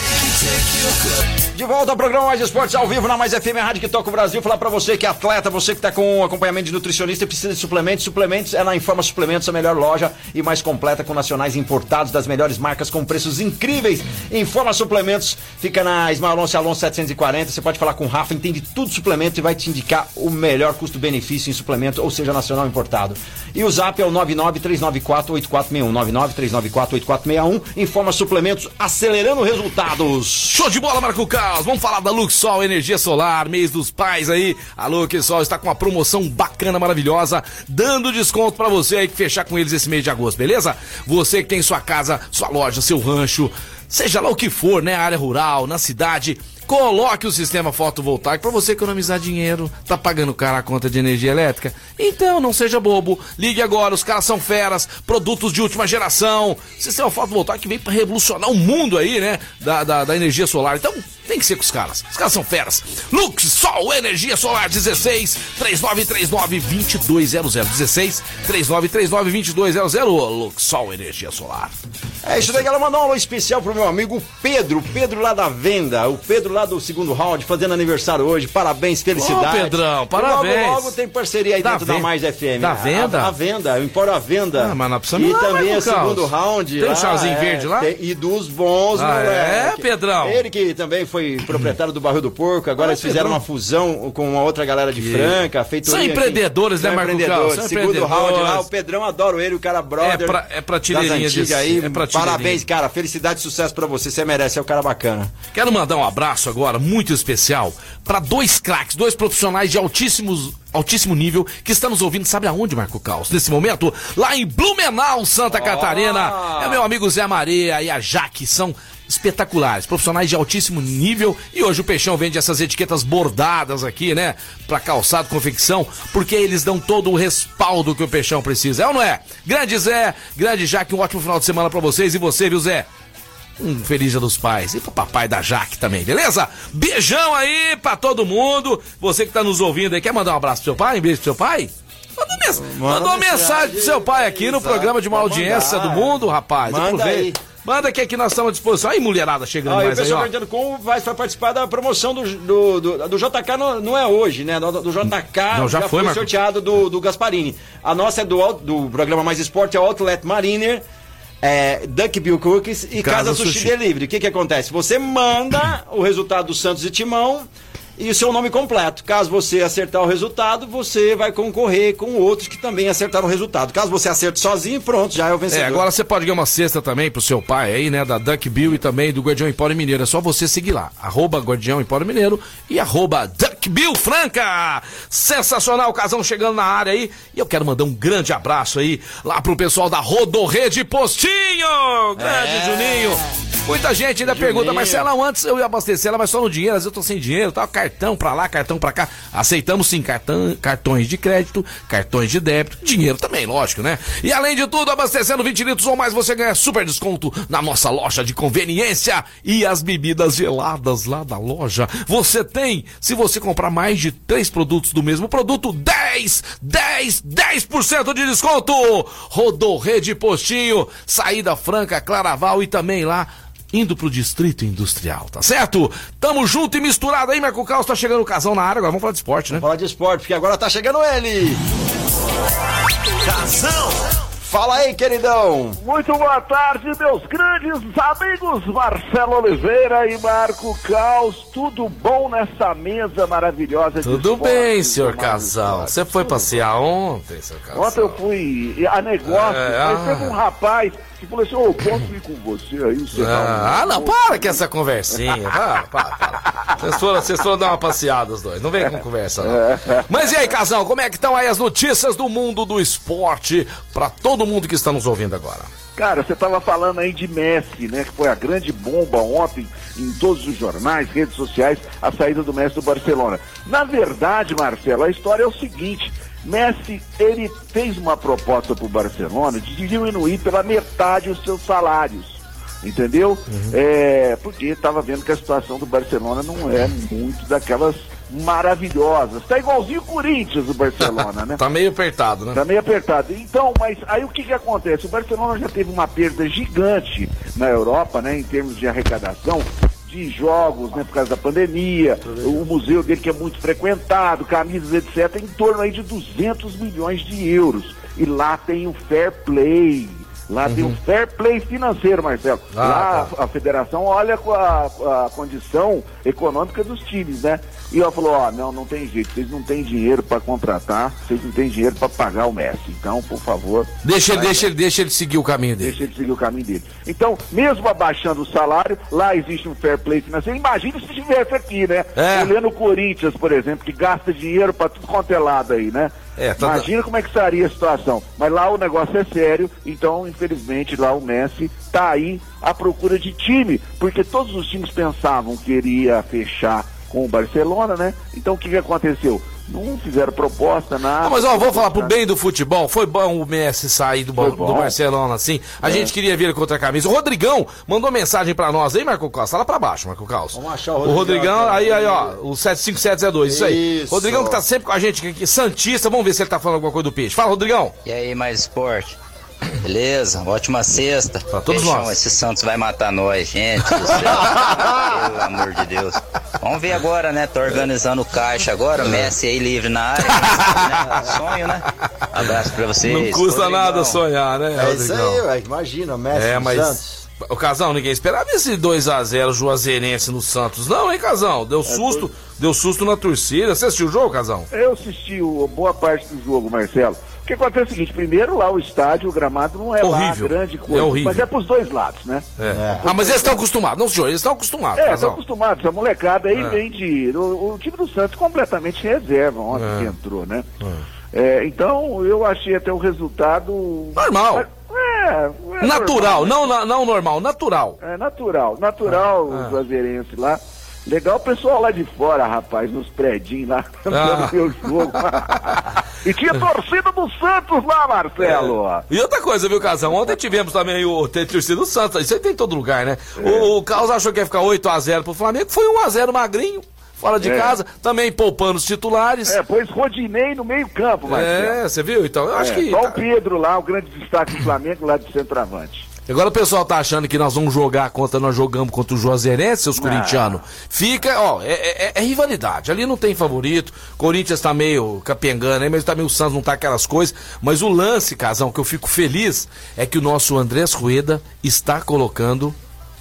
De volta ao programa Mais Esportes ao vivo na Mais FM, a rádio que toca o Brasil. Falar pra você que é atleta, você que tá com acompanhamento de nutricionista e precisa de suplementos. Suplementos é na Informa Suplementos, a melhor loja e mais completa com nacionais importados das melhores marcas com preços incríveis. Informa Suplementos fica na Ismael Alonso Alonso 740. Você pode falar com o Rafa, entende tudo suplemento e vai te indicar o melhor custo-benefício em suplemento, ou seja, nacional importado. E o zap é o 993948461. 993948461. Informa Suplementos, acelerando resultados. Show de bola, Marco Caos. Vamos falar da Luxol Energia Solar, mês dos pais aí. A Luxol está com uma promoção bacana, maravilhosa, dando desconto pra você aí que fechar com eles esse mês de agosto, beleza? Você que tem sua casa, sua loja, seu rancho, seja lá o que for, né? Área rural, na cidade. Coloque o sistema fotovoltaico para você economizar dinheiro. Tá pagando cara a conta de energia elétrica? Então não seja bobo. Ligue agora, os caras são feras, produtos de última geração. Sistema fotovoltaico que vem para revolucionar o mundo aí, né? Da, da, da energia solar. Então tem que ser com os caras. Os caras são feras. Lux Sol Energia Solar 16 3939 2200 16 3939 2200 Lux Sol Energia Solar. É isso daí, galera. Mandar um alô especial pro meu amigo Pedro, Pedro lá da venda, o Pedro lá do segundo round, fazendo aniversário hoje. Parabéns, felicidades. Ô, Pedrão, E parabéns. Logo, logo tem parceria aí Da dentro da Mais FM. da A- venda? A, venda, eu emporo a venda. Ah, mas nós precisamos E também é Marco Carlos. segundo round. Tem um lá, chazinho é, verde lá? tem- e dos bons, Ah, moleque. é, Pedrão? Ele que também foi proprietário do Barril do Porco, agora Ah, eles fizeram uma fusão com uma outra galera de Que- Franca, feitoria São aqui. empreendedores, né, São Marco empreendedores. São Segundo round lá, empreendedores. o Pedrão adoro ele, o cara brother. É pra- é de- aí. é prateleirinha. Parabéns, cara. Felicidade e sucesso pra você. Você merece, é um cara bacana. Quero mandar um abraço agora, muito especial, para dois craques, dois profissionais de altíssimos, altíssimo nível que estão nos ouvindo, sabe aonde, Marco Caos? Nesse momento, lá em Blumenau, Santa Catarina. É meu amigo Zé Maria e a Jaque, são espetaculares, profissionais de altíssimo nível. E hoje o Peixão vende essas etiquetas bordadas aqui, né? Pra calçado, confecção, porque eles dão todo o respaldo que o Peixão precisa. É ou não é? Grande Zé, grande Jaque, um ótimo final de semana pra vocês e você, viu, Zé? Um feliz dia dos pais. E pro papai da Jaque também, beleza? Beijão aí pra todo mundo. Você que tá nos ouvindo aí, quer mandar um abraço pro seu pai? Um beijo pro seu pai? Manda, mens manda uma mensagem pro seu pai aqui no programa de pode audiência do mundo, rapaz. Manda Aproveita. Manda que aqui nós estamos à disposição. Aí, mulherada chegando Ah, e o mais aí, pessoal ó. como vai, vai participar da promoção do, do, do, do JK, não, não é hoje, né? Do, do JK Não, já foi, foi Marco. sorteado do, do Gasparini. A nossa é do, do programa Mais Esporte, é o Outlet Mariner. É, Duck Bill Cookies e Casa Casa, Sushi, Sushi. Delivery. O que que acontece? Você manda o resultado do Santos e Timão e o seu nome completo. Caso você acertar o resultado, você vai concorrer com outros que também acertaram o resultado. Caso você acerte sozinho, pronto, já é o vencedor. É, agora você pode ganhar uma cesta também pro seu pai aí, né? Da Duck Bill e também do Guardião Empório Mineiro. É só você seguir lá. Arroba Guardião Empório Mineiro e arroba Duck Bill Franca. Sensacional, casão chegando na área aí. E eu quero mandar um grande abraço aí lá pro pessoal da Rodorrede Postinho. Grande É. Juninho. Muita gente ainda Juninho. pergunta, Marcelão, antes eu ia abastecer ela, mas só no dinheiro, às vezes eu tô sem dinheiro, tá? Cartão pra lá, cartão pra cá. Aceitamos sim cartão, cartões de crédito, cartões de débito, dinheiro também, lógico, né? E além de tudo, abastecendo 20 litros ou mais, você ganha super desconto na nossa loja de conveniência e as bebidas geladas lá da loja. Você tem, se você comprar mais de três produtos do mesmo produto, 10, 10, 10% de desconto! Rodorrede Postinho, saída franca, Claraval e também lá indo pro Distrito Industrial, tá certo? Tamo junto e misturado aí, Marco Caos, tá chegando o casal na área, agora vamos falar de esporte, né? Falar de esporte, porque agora tá chegando ele. Casão. Fala aí, queridão. Muito boa tarde, meus grandes amigos Marcelo Oliveira e Marco Caos. Tudo bom nessa mesa maravilhosa de Tudo esporte, bem, senhor casal. Você foi passear ontem, seu casal? Ontem eu fui a negócio, É, ah. teve um rapaz que falou assim, ô, posso ir com você aí? Você Ah, ah, não, para com essa conversinha. Para, para, para. Vocês foram, vocês foram dar uma passeada, os dois. Não vem com conversa, não. Mas e aí, casal, como é que estão aí as notícias do mundo do esporte pra todo mundo que está nos ouvindo agora? Cara, você estava falando aí de Messi, né? Que foi a grande bomba ontem em todos os jornais, redes sociais, a saída do Messi do Barcelona. Na verdade, Marcelo, a história é o seguinte. Messi, ele fez uma proposta para o Barcelona de diminuir pela metade os seus salários. Entendeu? É, porque estava vendo que a situação do Barcelona não é muito daquelas maravilhosas. Tá igualzinho o Corinthians, o Barcelona, né? Tá meio apertado, né? Tá meio apertado. Então, mas aí o que que acontece? O Barcelona já teve uma perda gigante na Europa, né, em termos de arrecadação de jogos, né, por causa da pandemia, o museu dele que é muito frequentado, camisas, etc, em torno aí de 200 milhões de euros. E lá tem o fair play. Lá tem o fair play financeiro, Marcelo. Uhum. Ah, lá tá. a, a federação olha a, a condição econômica dos times, né? E ela falou, ó, não, não tem jeito, vocês não têm dinheiro para contratar, vocês não têm dinheiro para pagar o Messi. Então, por favor, Deixa ele, deixa ele, deixa ele seguir o caminho dele. Deixa ele seguir o caminho dele. Então, mesmo abaixando o salário, lá existe um fair play financeiro. Imagine se tivesse aqui, né? É. Olhando o Corinthians, por exemplo, que gasta dinheiro pra tudo quanto é lado aí, né? É, tá- Imagina como é que estaria a situação. Mas lá o negócio é sério, então, infelizmente, lá o Messi tá aí à procura de time, porque todos os times pensavam que ele ia fechar com o Barcelona, né? Então, o que, que aconteceu? Não fizeram proposta, nada. Ah, mas ó, vou falar pro bem do futebol. Foi bom o Messi sair do, do. Barcelona, assim. A É. gente queria ver ele contra a camisa. O Rodrigão mandou mensagem pra nós aí, Marco Costa. Lá pra baixo, Marco Caos. Vamos achar o O Rodrigão, Rodrigão, aí, aí, ó, o 75702, isso aí. Isso. Rodrigão que tá sempre com a gente aqui, Santista. Vamos ver se ele tá falando alguma coisa do peixe. Fala, Rodrigão. E aí, mais esporte? Beleza? Ótima sexta. Pra todos nós. Esse Santos vai matar nós, gente. Pelo amor de Deus. Vamos ver agora, né? Tô organizando o caixa agora, Messi aí livre na área. né? Sonho, né? Abraço pra vocês. Não custa Rodrigão. nada sonhar, né, É isso aí, ué, imagina, Messi É, mas. Santos. O Casão, ninguém esperava esse 2x0 Juazeirense no Santos, não, hein, Casão? É, Deu susto, deu susto na torcida. Você assistiu o jogo, Casão? Eu assisti o- boa parte do jogo, Marcelo. O que acontece é o seguinte, primeiro lá o estádio, o gramado não é Horrível. lá grande coisa, É horrível. mas é pros dois lados, né? É. Ah, mas eles estão acostumados. Não, senhor, eles estão acostumados, É, estão acostumados, a molecada aí É. vem de... O, o time do Santos completamente reserva ontem É. que entrou, né? É, então, eu achei até o resultado... Normal. É, é Natural, normal, não, na- não normal, natural. É natural, natural Ah. o Juazeirense lá. Legal o pessoal lá de fora, rapaz, nos predinhos lá, Ah. meu jogo. e tinha torcida do Santos lá, Marcelo. E outra coisa, viu, Casão? Ontem tivemos também o ter torcida do Santos. Isso aí tem em todo lugar, né? É. O, o Carlos achou que ia ficar 8x0 pro Flamengo. Foi 1x0 magrinho, fora de É. casa. Também poupando os titulares. É, pôs Rodinei no meio campo, Marcelo. É, você viu? Então, eu acho É, que. Só o Pedro lá, o grande destaque do Flamengo lá de centroavante. Agora o pessoal tá achando que nós vamos jogar contra, nós jogamos contra o Juazeirense, seus corintianos. Fica, ó, é, é- é rivalidade. Ali não tem favorito. Corinthians tá meio capengando aí, mas também o Santos não tá aquelas coisas. Mas o lance, Casão, que eu fico feliz, é que o nosso Andrés Rueda está colocando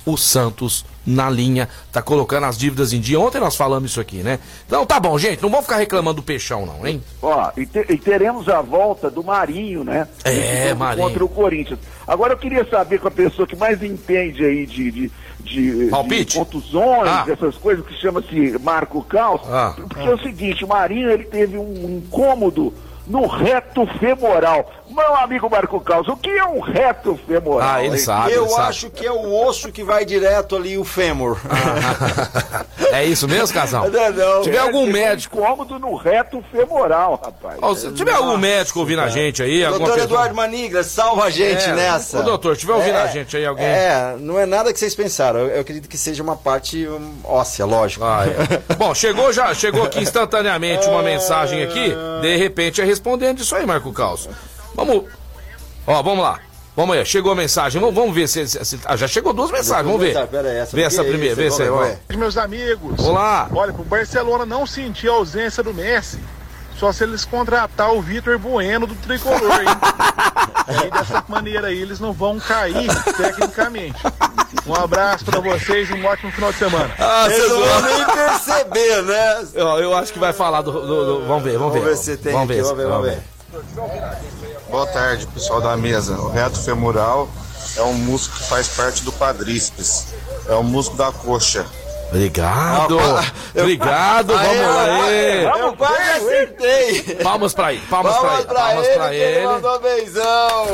o Santos na linha, tá colocando as dívidas em dia. Ontem nós falamos isso aqui, né? Então tá bom, gente, não vamos ficar reclamando do peixão, não, hein? Ó, e, te- e teremos a volta do Marinho, né? É, Marinho. Contra o Corinthians. Agora eu queria saber com a pessoa que mais entende aí de, de, de, de contusões, Ah. essas coisas que chama-se Marco Caos. Ah. Porque é o seguinte, o Marinho ele teve um incômodo no reto femoral. Meu amigo Marco Caos, o que é um reto femoral? Ah, ele hein? sabe, Eu ele sabe. acho que é o osso que vai direto ali, o fêmur. É isso mesmo, casal? Não, não. Se tiver algum Teve um médico. incômodo no reto femoral, rapaz. Ó, se tiver algum médico ouvindo a gente aí, Doutor pessoa. Eduardo Manigra, salva a gente É, nessa. ô, doutor, se tiver ouvindo É, a gente aí, alguém. É, não é nada que vocês pensaram. Eu, eu acredito que seja uma parte hum, óssea, lógico. Ah, é. Bom, chegou já, chegou aqui instantaneamente uma mensagem aqui, de repente é respondendo isso aí, Marco Caos. Vamos. Ó, vamos lá. Vamos aí, chegou a mensagem. Vamos, vamos ver se, se- se- ah, já chegou duas mensagens, vamos ver. Pera aí, essa Vê essa é primeira, vê essa aí, ó. Meus amigos, Olá. olha, pro Barcelona não sentir a ausência do Messi, só se eles contratar o Vitor Bueno do Tricolor, hein? E aí, dessa maneira aí, eles não vão cair tecnicamente. Um abraço pra vocês e um ótimo final de semana. Ah, Vocês não vão nem perceber, né? Eu, eu acho que vai falar do. do- do- vamos ver, vamos, Vamos ver. ver se tem vamos ver, vamos ver, vamos ver. Boa tarde, pessoal da mesa. O reto femoral é um músculo que faz parte do quadríceps. É o músculo da coxa. Obrigado. Ah, eu- Obrigado, vamos lá. aí, aí. Eu quase acertei. Palmas pra ele, palmas, pra ele, palmas ele, pra que ele. mandou beijão.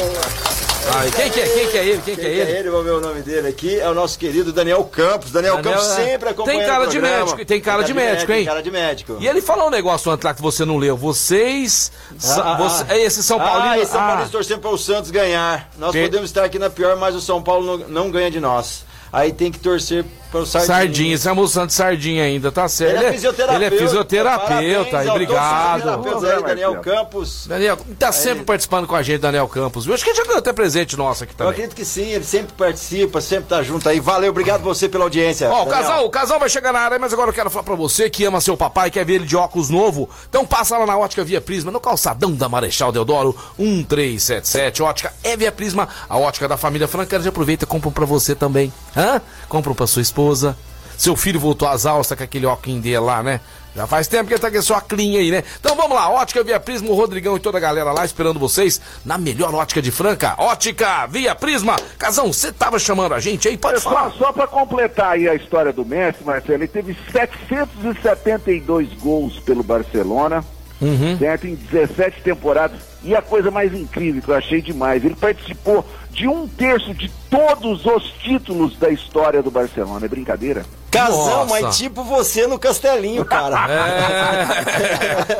Aí, quem que é? Quem que é ele? Quem que é ele? Vamos ver o nome dele aqui. É o nosso querido Daniel Campos. Daniel, Daniel, Campos é. sempre acompanhando Tem cara o de médico, tem cara de médico, hein? Tem cara de médico. E ele falou um negócio antes lá que você não leu. Vocês. Ah, ah, você- ah. é esse São Paulino. Ah, esse São ah, Paulino torcendo para o Santos ganhar. Nós Que- podemos estar aqui na pior, mas o São Paulo não, não ganha de nós. Aí tem que torcer para o Sardinha. Sardinha, você é moçando de sardinha ainda, tá certo. Ele é fisioterapeuta. Ele é fisioterapeuta, Parabéns aí, obrigado. aí, Daniel Campos. Daniel, tá sempre participando com a gente, Daniel Campos. viu? Acho que ele já ganhou até presente nosso aqui Eu também. acredito que sim, ele sempre participa, sempre tá junto aí. Valeu, obrigado você pela audiência. Ó, o casal, o casal vai chegar na área, mas agora eu quero falar pra você que ama seu papai, quer ver ele de óculos novo. Então passa lá na Ótica Via Prisma, no calçadão da Marechal Deodoro, 1377. Ótica é Via Prisma, a ótica da família Franca. Já aproveita e compra um pra você também. Hã? Compra pra sua esposa. Seu filho voltou às aulas, tá com aquele óculos dele lá, né? Já faz tempo que ele tá com esse óculos aí, né? Então vamos lá, Ótica Via Prisma, o Rodrigão e toda a galera lá esperando vocês na melhor ótica de Franca. Ótica Via Prisma. Casão, você tava chamando a gente aí? Pode Só, falar. só para completar aí a história do Messi, Marcelo, ele teve 772 gols pelo Barcelona, Uhum. certo? Em 17 temporadas. E a coisa mais incrível que eu achei demais, ele participou de um terço de todos os títulos da história do Barcelona. É brincadeira? Casão, Nossa. mas tipo você no Castelinho, cara.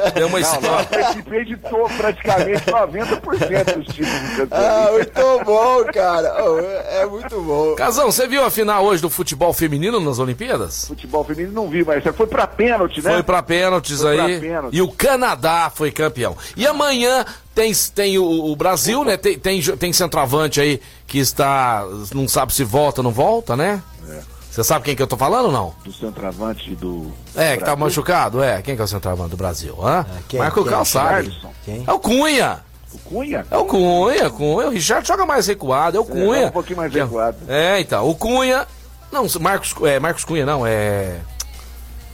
É. Deu uma história. não, eu participei de to- praticamente 90% dos títulos do Ah, campeonato. muito bom, cara. É muito bom. Casão, você viu a final hoje do futebol feminino nas Olimpíadas? Futebol feminino não vi, mas foi pra pênalti, né? Foi pra pênaltis Foi pra aí. pênalti. E o Canadá foi campeão. E amanhã tem, tem o, o Brasil, né? Tem, tem, tem centroavante aí que está. Não sabe se volta ou não volta, né? Você sabe quem que eu tô falando ou não? Do centroavante do. É, que tá Brasil. machucado? É, quem que é o centroavante do Brasil? Hã? quem? Marco Quem? Calçado. Quem? É o Cunha. O Cunha? É o Cunha, Cunha. O Richard joga mais recuado, é o Cunha. é um pouquinho mais recuado. É, então, o Cunha. Não, Marcos, é, Marcos Cunha não, é.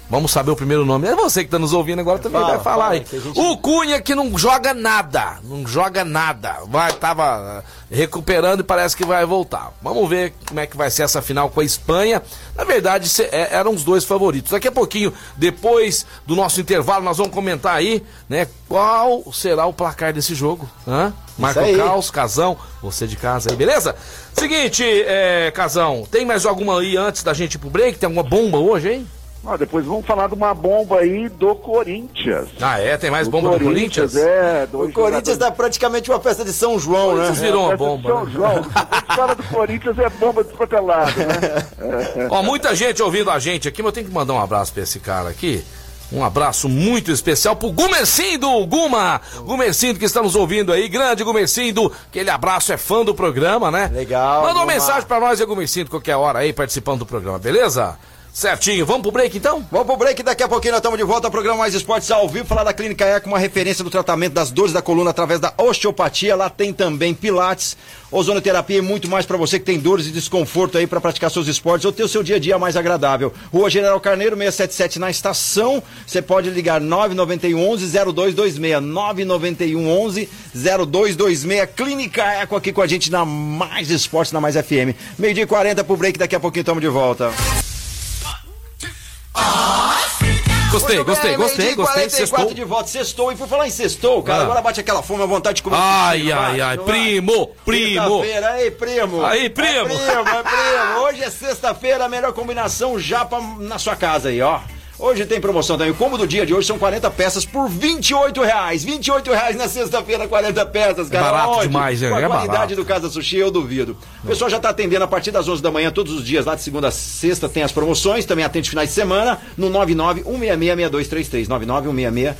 Vamos saber o primeiro nome. É você que tá nos ouvindo agora também Fala, vai falar fala, aí. gente- O Cunha que não joga nada. Não joga nada. Vai, tava eh, recuperando e parece que vai voltar. Vamos ver como é que vai ser essa final com a Espanha. Na verdade, é, eram os dois favoritos. Daqui a pouquinho, depois do nosso intervalo, nós vamos comentar aí, né, qual será o placar desse jogo. Hã? Marco. Caos, Casão, você de casa aí, beleza? Seguinte, é, Casão, tem mais alguma aí antes da gente ir pro break? Tem alguma bomba hoje, hein? Ó, depois vamos falar de uma bomba aí do Corinthians. Ah, é? Tem mais O bomba do Corinthians? É, O Corinthians dá praticamente uma festa de São João, né? Corinthians virou uma de bomba. São né? João. A história do Corinthians é bomba de qualquer lado, né? Ó, muita gente ouvindo a gente aqui, mas eu tenho que mandar um abraço pra esse cara aqui. Um abraço muito especial pro Gumercindo, Guma! Gumercindo que está nos ouvindo aí, grande Gumercindo, aquele abraço, é fã do programa, né? Legal, Manda uma Guma. mensagem pra nós, é Gumercindo, qualquer hora aí, participando do programa, beleza? Certinho. Vamos pro break então? Vamos pro break, daqui a pouquinho nós estamos de volta ao programa Mais Esportes ao vivo, falar da Clínica Eco, uma referência do tratamento das dores da coluna através da osteopatia. Lá tem também pilates, ozonoterapia e muito mais para você que tem dores e desconforto aí para praticar seus esportes ou ter o seu dia a dia mais agradável. Rua General Carneiro, 677 na estação. Você pode ligar 991 11 0226 991 11 0226 Clínica Eco aqui com a gente na Mais Esportes, na Mais FM. Meio dia e 40 pro break, daqui a pouquinho estamos de volta. Gostei, gostei, gostei, gostei. 44 Sextou. de volta, sextou. E por falar em sextou, cara, Ah. agora bate aquela fome, a vontade de comer. Ai, ai, ai. Primo, primo. Sexta-feira, aí, primo. Aí, primo. É primo, é primo. Hoje é sexta-feira, a melhor combinação japa na sua casa aí, ó. Hoje tem promoção também. O combo do dia de hoje são 40 peças por 28 reais. 28 reais na sexta-feira, 40 peças, cara. É barato Onde? demais, né? Com a É qualidade barato. do Casa Sushi, eu duvido. O pessoal já tá atendendo a partir das 11 da manhã, todos os dias, lá de segunda a sexta, tem as promoções. Também atende finais de semana no 991666233. 99166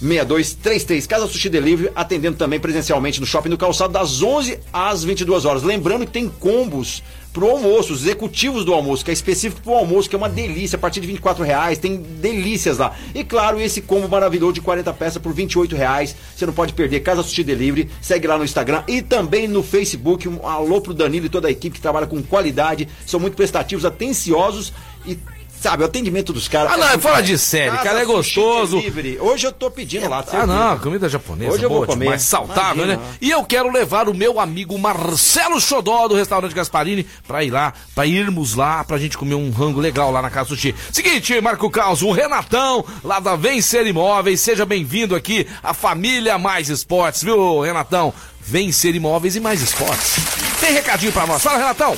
6233. Casa Sushi Delivery, atendendo também presencialmente no Shopping do Calçado, das 11 às 22 horas. Lembrando que tem combos pro almoço, os executivos do almoço, que é específico pro almoço, que é uma delícia, a partir de 24 reais, tem delícias lá. E claro, esse combo maravilhoso de 40 peças por 28 reais, você não pode perder. Casa Sushi Delivery, segue lá no Instagram e também no Facebook. Um alô pro Danilo e toda a equipe que trabalha com qualidade, são muito prestativos, atenciosos e. Sabe, o atendimento dos caras. Ah, não, é fora bom. de série, Casa cara, é gostoso. Delivery. Hoje eu tô pedindo lá. Ah, não, comida japonesa. Hoje eu vou boa comer. demais, saudável, Imagina. né? E eu quero levar o meu amigo Marcelo Xodó do restaurante Gasparini pra ir lá, pra irmos lá, pra gente comer um rango legal lá na Casa Sushi. Seguinte, Marco Caos, o Renatão, lá da Vencer Imóveis, seja bem-vindo aqui, a família Mais Esportes, viu, Renatão? Vencer Imóveis e Mais Esportes. Tem recadinho pra nós. Fala, Renatão.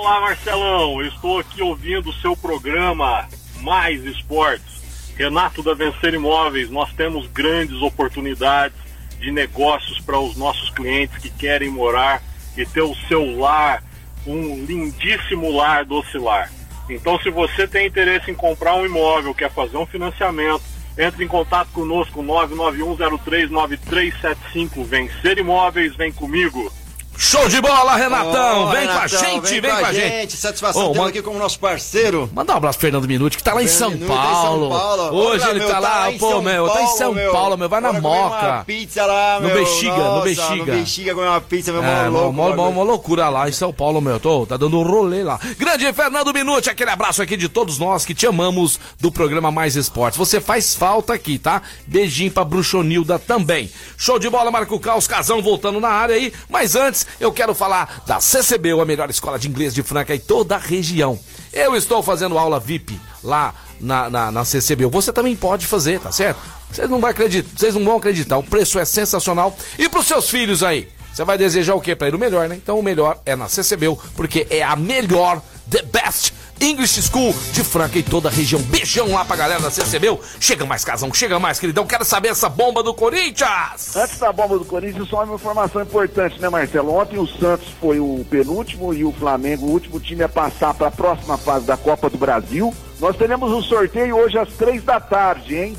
Olá, Marcelão. Estou aqui ouvindo o seu programa Mais Esportes. Renato da Vencer Imóveis, nós temos grandes oportunidades de negócios para os nossos clientes que querem morar e ter o seu lar, um lindíssimo lar do Ocilar. Então, se você tem interesse em comprar um imóvel, quer fazer um financiamento, entre em contato conosco, 991039375. Vencer Imóveis, vem comigo. Show de bola, Renatão! Ó, vem com a Renatão, gente, vem, com a gente. Satisfação Ô, tê-lo man- aqui como nosso parceiro. Manda um abraço pro Fernando Minuti, que tá lá em São tá em São Paulo. Paulo. Hoje Olha, ele meu, tá tá lá, em pô, São meu, tá em Paulo, São meu. Paulo, meu, vai na Bora comer moca. uma pizza lá, No meu. Bexiga, no Nossa, Bexiga. No Bexiga comer uma pizza, meu, É, mó mó, mó loucura lá em São Paulo, meu. Tô, tá dando um rolê lá. Grande Fernando Minuti, aquele abraço aqui de todos nós que te amamos do programa Mais Esportes. Você faz falta aqui, tá? Beijinho pra Bruxonilda também. Show de bola, Marco Caos, casão voltando na área aí. Mas antes, eu quero falar da CCB, a melhor escola de inglês de Franca e toda a região. Eu estou fazendo aula VIP lá na, na, na CCB. Você também pode fazer, tá certo? Vocês não, vai acreditar, vocês não vão acreditar. O preço é sensacional. E pros seus filhos aí? Você vai desejar o quê para ir o melhor, né? Então o melhor é na CCBU, porque é a melhor, the best English School de Franca e toda a região. Beijão lá pra galera da CCBU. Chega mais, casão, chega mais, queridão. Quero saber essa bomba do Corinthians. Antes da bomba do Corinthians, só uma informação importante, né, Marcelo? Ontem o Santos foi o penúltimo e o Flamengo o último time a passar para a próxima fase da Copa do Brasil. Nós teremos um sorteio hoje às três da tarde, hein?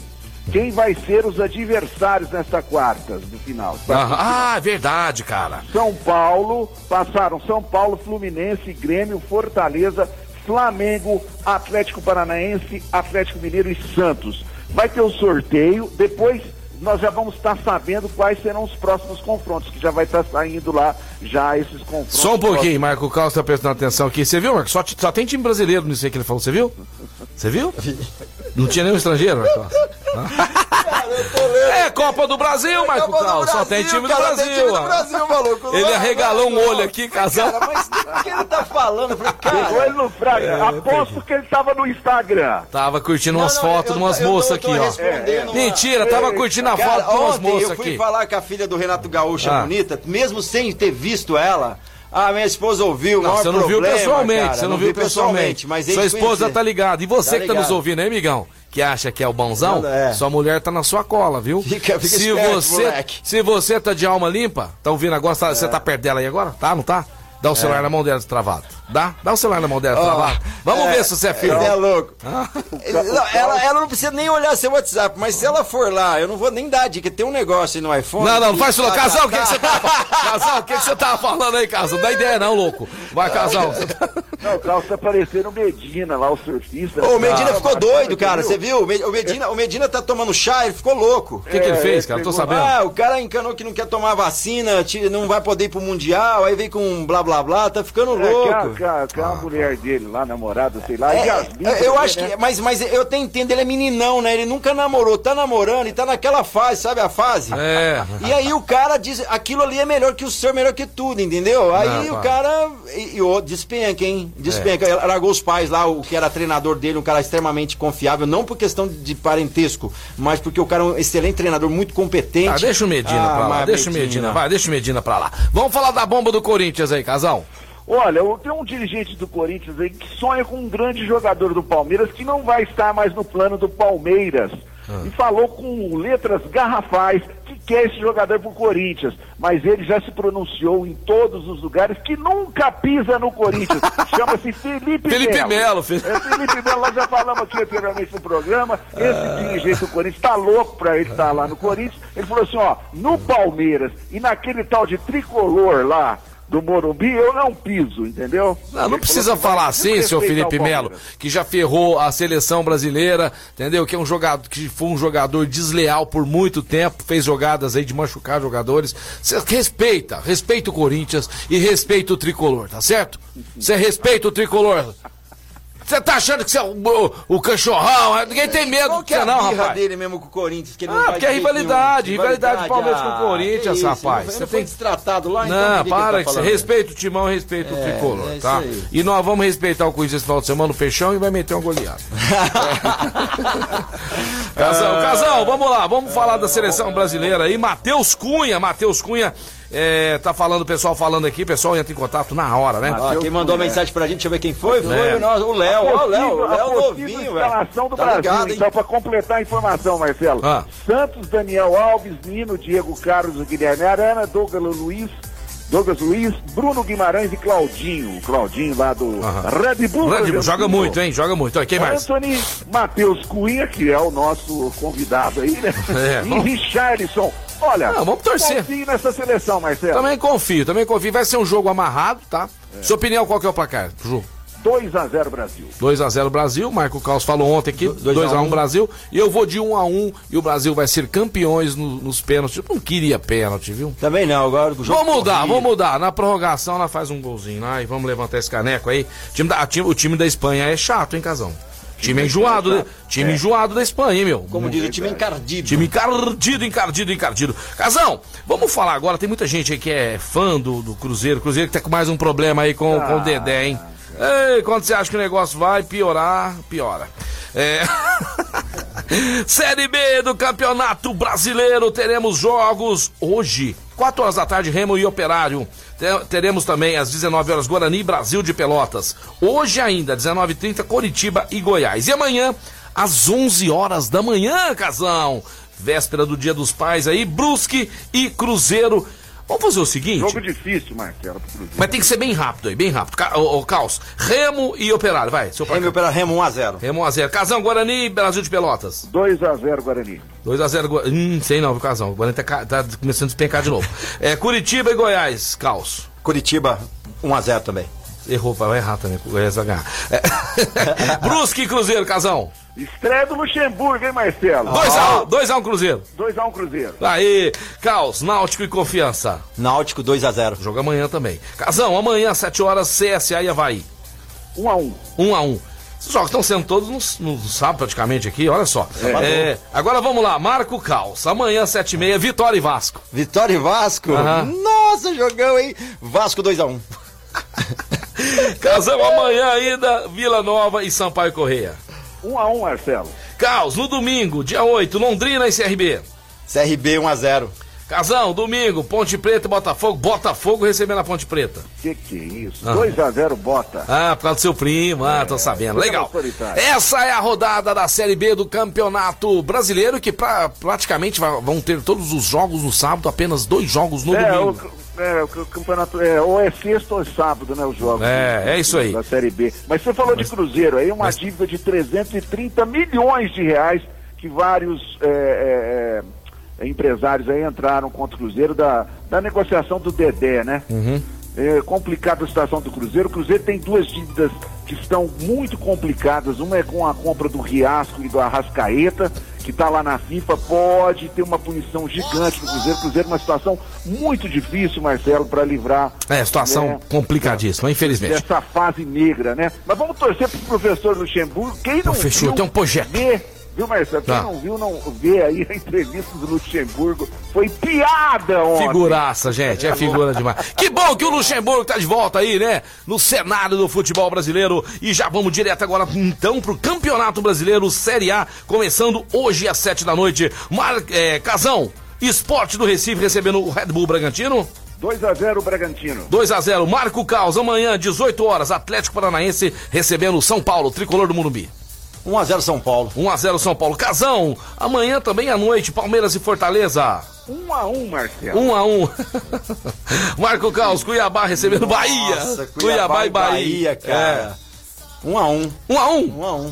Quem vai ser os adversários nesta quarta do final? Ah, é verdade, cara. São Paulo, passaram São Paulo, Fluminense, Grêmio, Fortaleza, Flamengo, Atlético Paranaense, Atlético Mineiro e Santos. Vai ter o sorteio, depois nós já vamos estar sabendo quais serão os próximos confrontos, que já vai estar saindo lá já esses confrontos. Só um pouquinho, Marco Carlos tá prestando atenção aqui. Você viu, Marco? Só, só tem time brasileiro nisso aí que ele falou. Você viu? Você viu? Não tinha nenhum estrangeiro, Marco? É Copa do Brasil, Marco Copa do Carlos. Só tem time do cara, tem Brasil. time do. Brasil, maluco. Não Ele vai, arregalou vai, um não. olho aqui, casal. Cara, mas o que ele tá falando? Pegou ele no Fraga. É, Aposto que ele estava no Instagram. Tava curtindo umas Não, não, fotos eu- de umas moças aqui, ó. uma- Mentira, tava curtindo a Cara, foto de umas moças eu fui aqui. falar com a filha do Renato Gaúcho, Ah. bonita, mesmo sem ter visto ela. Ah, minha esposa ouviu, Não, você não viu problema, pessoalmente, cara, você não, viu vi pessoalmente. mas Sua esposa tá ligada. E você Tá que tá nos ligado. ouvindo aí, migão? Que acha que é o bonzão? Não, é. Sua mulher tá na sua cola, viu? Fica- fica se esperto, você, moleque. se você tá de alma limpa, tá ouvindo agora? Tá- Você tá perto dela aí agora? Tá, não tá? Dá o celular É. na mão dela travado. Dá? Dá o celular na mão dela Ó, travado. Vamos é, ver se você é filho. Ele é louco. Ah. Não, ela, ela não precisa nem olhar seu WhatsApp, mas se ela for lá, eu não vou nem dar dica. Tem um negócio aí no iPhone. Não, não, não faz isso. Tá, Casal, tá, o que, que você tá. Casal, o que, que você tava falando aí, Casal? Não dá ideia não, louco. Vai, casal. Não, o Carlos tá parecendo o Medina lá, o surfista. Ô, o Medina Ah, ficou doido, cara. Você viu? O Me- O Medina, o Medina tá tomando chá, ele ficou louco. O que, que ele fez, cara? Tô sabendo. Ah, o cara encanou que não quer tomar vacina, não vai poder ir pro Mundial, aí vem com blá blá blá, tá ficando É, louco. aquela- aquela- aquela mulher dele lá, namorada, sei lá, É, é, eu acho né? que. Mas, mas eu até entendo, ele é meninão, né? Ele nunca namorou, tá namorando e tá naquela fase, sabe a fase? É. E aí o cara diz, aquilo ali é melhor que o seu, melhor que tudo, entendeu? Aí Não, o cara. E, e o- despenca, hein? Despenca. É. Ele Largou os pais lá, o que era treinador dele, um cara extremamente confiável, não por questão de parentesco, mas porque o cara é um excelente treinador, muito competente. Ah, deixa o Medina Ah, pra lá, deixa o Medina, vai, deixa o Medina pra lá. Vamos falar da bomba do Corinthians aí, casal. Olha, tem um dirigente do Corinthians aí que sonha com um grande jogador do Palmeiras que não vai estar mais no plano do Palmeiras. Ah. E falou com letras garrafais que quer esse jogador pro Corinthians. Mas ele já se pronunciou em todos os lugares que nunca pisa no Corinthians. Chama-se Felipe, Felipe Melo, Fe- É Felipe Melo, nós já falamos aqui anteriormente no programa. Esse dirigente do Corinthians tá louco pra ele estar lá no Corinthians. Ele falou assim, ó, no Palmeiras e naquele tal de tricolor lá do Morumbi, eu não piso, entendeu? Não, não Ele precisa falar assim, seu desrespeitar Felipe Melo, que já ferrou a seleção brasileira, entendeu? Que é um jogador que foi um jogador desleal por muito tempo, fez jogadas aí de machucar jogadores. Você respeita, respeita o Corinthians e respeita o tricolor, tá certo? Você respeita o tricolor. Você tá achando que você é o, o, o cachorrão? Ninguém tem medo Qual que é a não, birra rapaz. dele mesmo com o Corinthians? Que ele não Ah, porque é rivalidade, nenhum. rivalidade do Palmeiras com o ah, Corinthians, isso, rapaz. Você foi tem- destratado lá, então Não, ele para, tá respeita o timão, respeita o É, tricolor, é tá? aí. E nós vamos respeitar o Corinthians esse final de semana no fechão e vai meter um goleado. Casal, casal, vamos lá, vamos falar da seleção brasileira aí. Matheus Cunha, Matheus Cunha, é, tá falando, o pessoal falando aqui, o pessoal entra em contato na hora, né? Ó, quem mandou a mensagem pra gente, deixa eu ver quem foi, foi É. o, nosso- o Léo, ó, o Léo, o Léo novinho, velho. do Tá Brasil, ligado, hein? então, para completar a informação, Marcelo. Ah. Santos, Daniel Alves, Nino, Diego Carlos, Guilherme Arana, Douglas Luiz, Douglas Luiz, Bruno Guimarães e Claudinho. Claudinho lá do Red Bull. Red Bull, joga muito, hein? Joga muito. Olha, quem mais? Anthony Matheus Cunha, que é o nosso convidado aí, né? É, e Richarlison. Olha, Ah, vamos torcer. confie nessa seleção, Marcelo. Também confio, também confio. Vai ser um jogo amarrado, tá? Sua opinião, qual que é o placar, Ju? 2x0 Brasil. 2x0 Brasil, Marco Caos falou ontem aqui, 2x1 a 1. Brasil, e eu vou de 1x1 e o Brasil vai ser campeões no- nos pênaltis. Eu não queria pênalti, viu? Também não, agora o jogo Vamos mudar, vamos mudar. Na prorrogação ela faz um golzinho lá e vamos levantar esse caneco aí. O time da, o time da Espanha é chato, hein, Casão? Time enjoado, né? time enjoado da Espanha, hein, meu? Como diz o time encardido. Time encardido, encardido, encardido. Casão, vamos falar agora. Tem muita gente aí que é fã do, do Cruzeiro. Cruzeiro que tá com mais um problema aí com, com o Dedé, hein? Ei, quando você acha que o negócio vai piorar, piora. É. Série B do Campeonato Brasileiro. Teremos jogos hoje, 4 horas da tarde, Remo e Operário. Te- Teremos também às 19 horas Guarani Brasil de Pelotas. Hoje ainda, 19h30, Coritiba e Goiás. E amanhã, às 11 horas da manhã, casão. Véspera do Dia dos Pais aí, Brusque e Cruzeiro. Vamos fazer o seguinte. Jogo difícil, Marcelo. Mas tem que ser bem rápido aí, bem rápido. Ca ô, ô, Caos, Remo e Operário, vai. Seu Remo e Operário, Remo 1x0. Remo 1x0. Casão, Guarani e Brasil de Pelotas. 2x0 Guarani. 2x0 Guarani. Hum, sei não, viu, Casão. O Guarani tá, tá começando a despencar de novo. É, Curitiba e Goiás, Caos. Curitiba 1x0 também. Errou, vai errar também. O Goiás vai ganhar. É. Brusque e Cruzeiro, Casão. Estreia do Luxemburgo, hein, Marcelo? 2x1 2x1 Cruzeiro. 2x1 Cruzeiro. Aí, Caos, Náutico e Confiança. Náutico 2x0. Jogo amanhã também. Casão, amanhã, 7 horas, CSA e Havaí. 1x1. 1x1. Esses jogos estão sendo todos no, no sábado praticamente aqui, olha só. É, agora vamos lá, Marco Caos. Amanhã, 7h30, Vitória e Vasco. Vitória e Vasco? Aham. Nossa, jogão, hein? Vasco 2x1. Casão, amanhã ainda, Vila Nova e Sampaio Correia. 1x1, Marcelo. Caos, no domingo, dia 8, Londrina e CRB. CRB 1x0. Casão, domingo, Ponte Preta e Botafogo. Botafogo recebendo a Ponte Preta. Que que é isso? Ah. 2x0 bota. Ah, por causa do seu primo, ah, tô sabendo. Legal. Essa é a rodada da Série B do Campeonato Brasileiro, que pra, praticamente vão ter todos os jogos no sábado, apenas dois jogos no é, domingo. o, é, o campeonato é, ou é sexta ou é sábado, né, os jogos. É, é isso aí. Da Série B. Mas você falou de Cruzeiro aí, uma dívida de 330 milhões de reais que vários é, é, é, empresários aí entraram contra o Cruzeiro da, da negociação do Dedé, né? Uhum. É complicada a situação do Cruzeiro. O Cruzeiro tem duas dívidas que estão muito complicadas. Uma é com a compra do Riasco e do Arrascaeta, que está lá na FIFA. Pode ter uma punição gigante do Cruzeiro. O Cruzeiro é uma situação muito difícil, Marcelo, para livrar. É, situação né, complicadíssima, infelizmente. Dessa fase negra, né? Mas vamos torcer pro professor Luxemburgo. Quem não fechou, viu, tem um projeto. Vê, viu, Marcelo? Quem Tá. não viu, não vê aí a entrevista do Luxemburgo. Foi piada ontem. Figuraça, gente, é figura demais. Que bom que o Luxemburgo tá de volta aí, né? No cenário do futebol brasileiro. E já vamos direto agora, então, pro Campeonato Brasileiro Série A, começando hoje às sete da noite. Mar... É, Casão, Esporte do Recife recebendo o Red Bull Bragantino. 2 a 0 Bragantino. 2 a 0 Marco Caos, amanhã, 18 horas, Atlético Paranaense recebendo o São Paulo, tricolor do Morumbi. 1x0 São Paulo. 1x0 São Paulo. Casão, amanhã também à noite, Palmeiras e Fortaleza. 1 a 1 Marcelo. 1 a 1 Marco Caos, Cuiabá recebendo Bahia. Nossa, Cuiabá e Bahia. cara. 1x1. 1 a 1 1x1.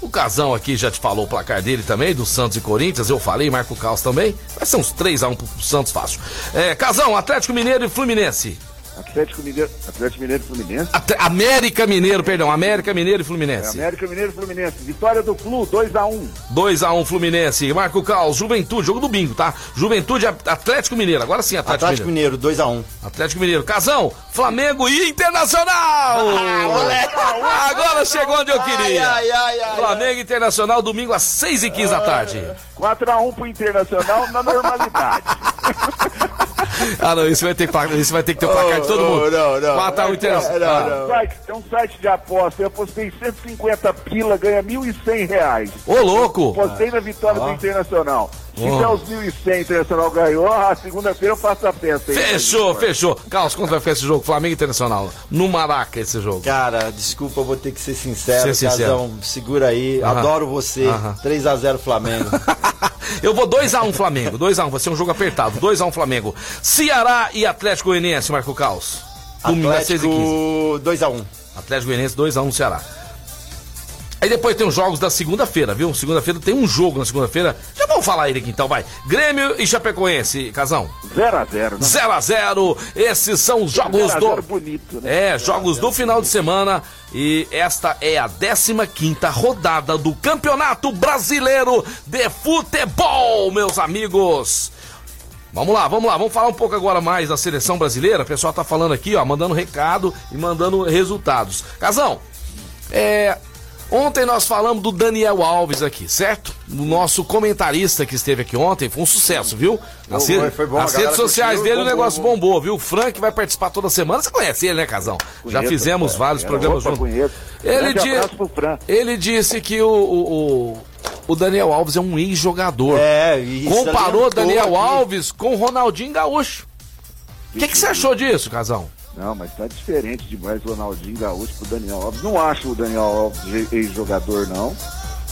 O Casão aqui já te falou o placar dele também, do Santos e Corinthians. Eu falei, Marco Caos também. Vai ser uns 3x1 pro Santos fácil. É, Casão, Atlético Mineiro e Fluminense. Atlético Mineiro, Atlético Mineiro e Fluminense. At- América Mineiro, perdão, América Mineiro e É, Fluminense. América Mineiro e Fluminense. Vitória do Flu, 2 a 1 2x1 Fluminense. Marco Caos, Juventude, jogo do bingo, tá? Juventude Atlético Mineiro. Agora sim, Atlético, Atlético Mineiro. Mineiro, 2x1. Atlético Mineiro. Casão, Flamengo e Internacional! Agora chegou onde eu queria. Ai, ai, ai, Flamengo e Internacional, domingo às 6h15 da tarde. 4 a 1 pro Internacional na normalidade. Ah, não, isso vai ter, que- isso vai ter que ter o placar de todo Oh, mundo. não, não. 4x1 Internacional. Tem um site- Tem um site de aposta, eu apostei 150 pila, ganha 1.100 reais. Ô, louco! Apostei na vitória Ó. do Internacional. Der os 1.100 Internacional ganhou, a segunda-feira eu faço a festa aí. Fechou, fechou. Carlos, quanto vai ficar esse jogo? Flamengo e Internacional. No Maraca esse jogo. Cara, desculpa, eu vou ter que ser sincero. Ser sincero. Casão, segura aí. Aham. Adoro você. Aham. 3x0 Flamengo. Eu vou 2x1 Flamengo. 2x1, vai ser um jogo apertado. 2x1 Flamengo. Ceará e Atlético Goianiense, Marco Caos. Domingo às 6h15. Atlético 2x1. Atlético Goianiense 2x1 Ceará. Aí depois tem os jogos da segunda-feira, viu? Segunda-feira tem um jogo na segunda-feira. Já vamos falar ele aqui então, vai. Grêmio e Chapecoense, Casão. 0x0, né? 0x0. Esses são os jogos 0 a 0 do. bonito, né? É, jogos do final de semana. E esta é a 15 rodada do Campeonato Brasileiro de Futebol, meus amigos. Vamos lá, vamos lá, vamos falar um pouco agora mais da seleção brasileira. O pessoal tá falando aqui, ó, mandando recado e mandando resultados. Casão, é. Ontem nós falamos do Daniel Alves aqui, certo? O nosso comentarista que esteve aqui ontem foi um sucesso, viu? Nas, Foi, bom, nas redes sociais curtiu, dele o negócio bombou. bombou, viu? O Frank vai participar toda semana. Você conhece ele, né, Casão? Já Conheço, fizemos cara. vários Era programas opa, juntos. conheço. Ele, di- ele disse que o, o, o- o Daniel Alves é um ex-jogador. É, e Comparou Daniel aqui. Alves com o Ronaldinho Gaúcho. O que, que você achou disso, Casão? Não, mas tá diferente demais o Ronaldinho Gaúcho pro Daniel Alves. Não acho o Daniel Alves ex-jogador, não.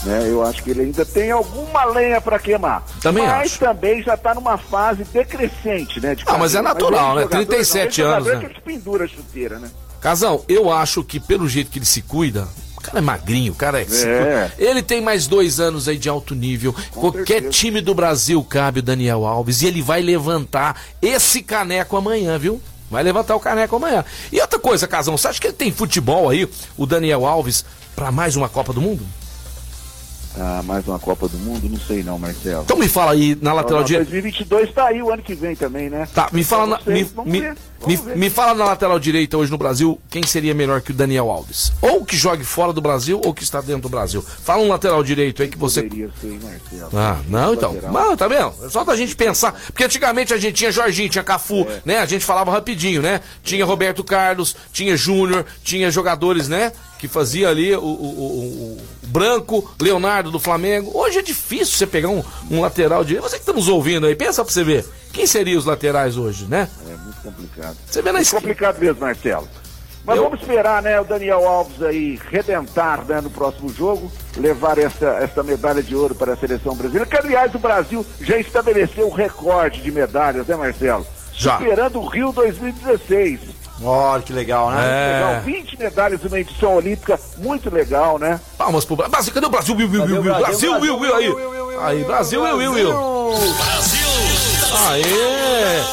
Né? Eu acho que ele ainda tem alguma lenha pra queimar. Também mas acho. também já tá numa fase decrescente, né? de Ah, mas é natural, né? ex-jogador 37 não, anos, né? É que pendura a chuteira, né? Casão, eu acho que pelo jeito que ele se cuida, o cara é magrinho, o cara é. É. Ele tem mais dois anos aí de alto nível. Qualquer certeza. time do Brasil cabe o Daniel Alves e ele vai levantar esse caneco amanhã, viu? Vai levantar o caneco amanhã. E outra coisa, Casão, você acha que ele tem futebol aí, o Daniel Alves, pra mais uma Copa do Mundo? Ah, mais uma Copa do Mundo? Não sei não, Marcelo. Então me fala aí na lateral Não, direita. 2022 tá aí o ano que vem também, né? Tá, me fala, na, Vamos ver, me, me- me- me fala na lateral direita hoje no Brasil quem seria melhor que o Daniel Alves. Ou que jogue fora do Brasil ou que está dentro do Brasil. Fala um lateral direito aí que você. Poderia ser, Marcelo. Ah, não, então. Não, tá vendo? É só da gente pensar. Porque antigamente a gente tinha Jorginho, tinha Cafu, É. né? A gente falava rapidinho, né? Tinha Roberto Carlos, tinha Júnior, tinha jogadores, né? Que fazia ali o, o- o- o Branco, Leonardo do Flamengo. Hoje é difícil você pegar um, um lateral direito. Você que está nos ouvindo aí, pensa pra você ver. Quem seriam os laterais hoje, né? É muito complicado. Você vê na Muito complicado mesmo, Marcelo. Mas Eu- vamos esperar, né, o Daniel Alves aí redentar né, no próximo jogo, levar essa, essa medalha de ouro para a seleção brasileira, que aliás o Brasil já estabeleceu o recorde de medalhas, né, Marcelo? Já. Superando o Rio 2016. Olha que legal, né? É. Legal, 20 medalhas numa edição olímpica, muito legal, né? Palmas pro Brasil. Cadê o Brasil? Will, Will, Cadê Will, o Will. Brasil? Brasil, Will, Will aí. Aí, Brasil, Will, Will, Will. Brasil! Aê!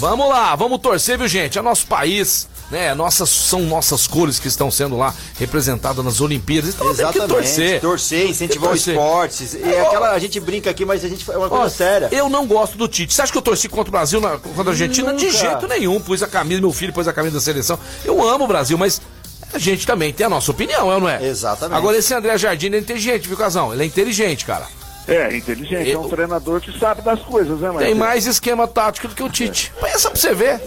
Vamos lá, vamos torcer, viu, gente? É nosso país, né? Nossas, são nossas cores que estão sendo lá representadas nas Olimpíadas. Então tem que Exatamente. torcer. Torcer, incentivar que o esportes. E é aquela, a gente brinca aqui, mas a gente é uma coisa Ó, séria. Eu não gosto do Tite. Você acha que eu torci contra o Brasil na, contra a Argentina? De Nunca. jeito nenhum. Pus a camisa, meu filho pôs a camisa da seleção. Eu amo o Brasil, mas a gente também tem a nossa opinião, é não é? Exatamente. Agora, esse André Jardim é inteligente, viu, Casão? Ele é inteligente, cara. É, inteligente, é um treinador que sabe das coisas, né, Tem Marcelo? mais esquema tático do que o Tite. Pensa pra você ver.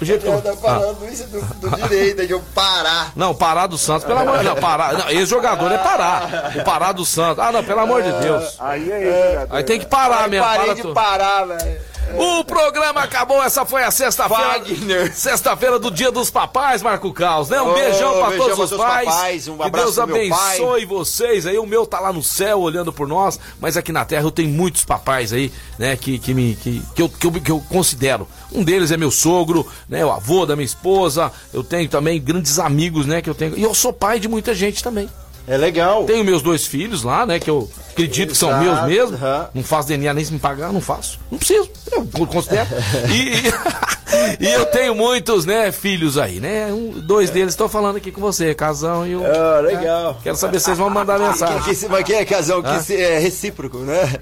O jeito que eu... Tá falando isso do, do direito, de eu parar. Não, Pará do Santos, pelo amor de Deus. Pará. Não, esse jogador é Pará. O Pará do Santos. Ah, não, pelo amor de Deus. Aí é jogador. Aí tem que parar Aí mesmo. parei para de tudo. parar, velho. O programa acabou, essa foi a sexta-feira. Wagner. Sexta-feira do Dia dos Papais, Marco Caos, né? Um Ô, beijão pra beijão todos os pais. papais, um que Deus pro meu pai. abençoe vocês aí. O meu tá lá no céu olhando por nós, mas aqui na terra eu tenho muitos papais aí, né? Que, que, me, que, que, eu, que, eu, que eu considero. Um deles é meu sogro, né? O avô da minha esposa. Eu tenho também grandes amigos, né? Que eu tenho. E eu sou pai de muita gente também. É legal. Tenho meus dois filhos lá, né? Que eu acredito que são meus mesmo. aham. Não faço DNA nem se me pagar, não faço. Não preciso. Eu considero. E, e eu tenho muitos, né, filhos aí, né? Um, dois deles estão falando aqui com você, Casão e o. Ah, legal. Quero saber se vocês vão mandar mensagem. Que, que, mas que é casal, que Ah. se- é recíproco, né?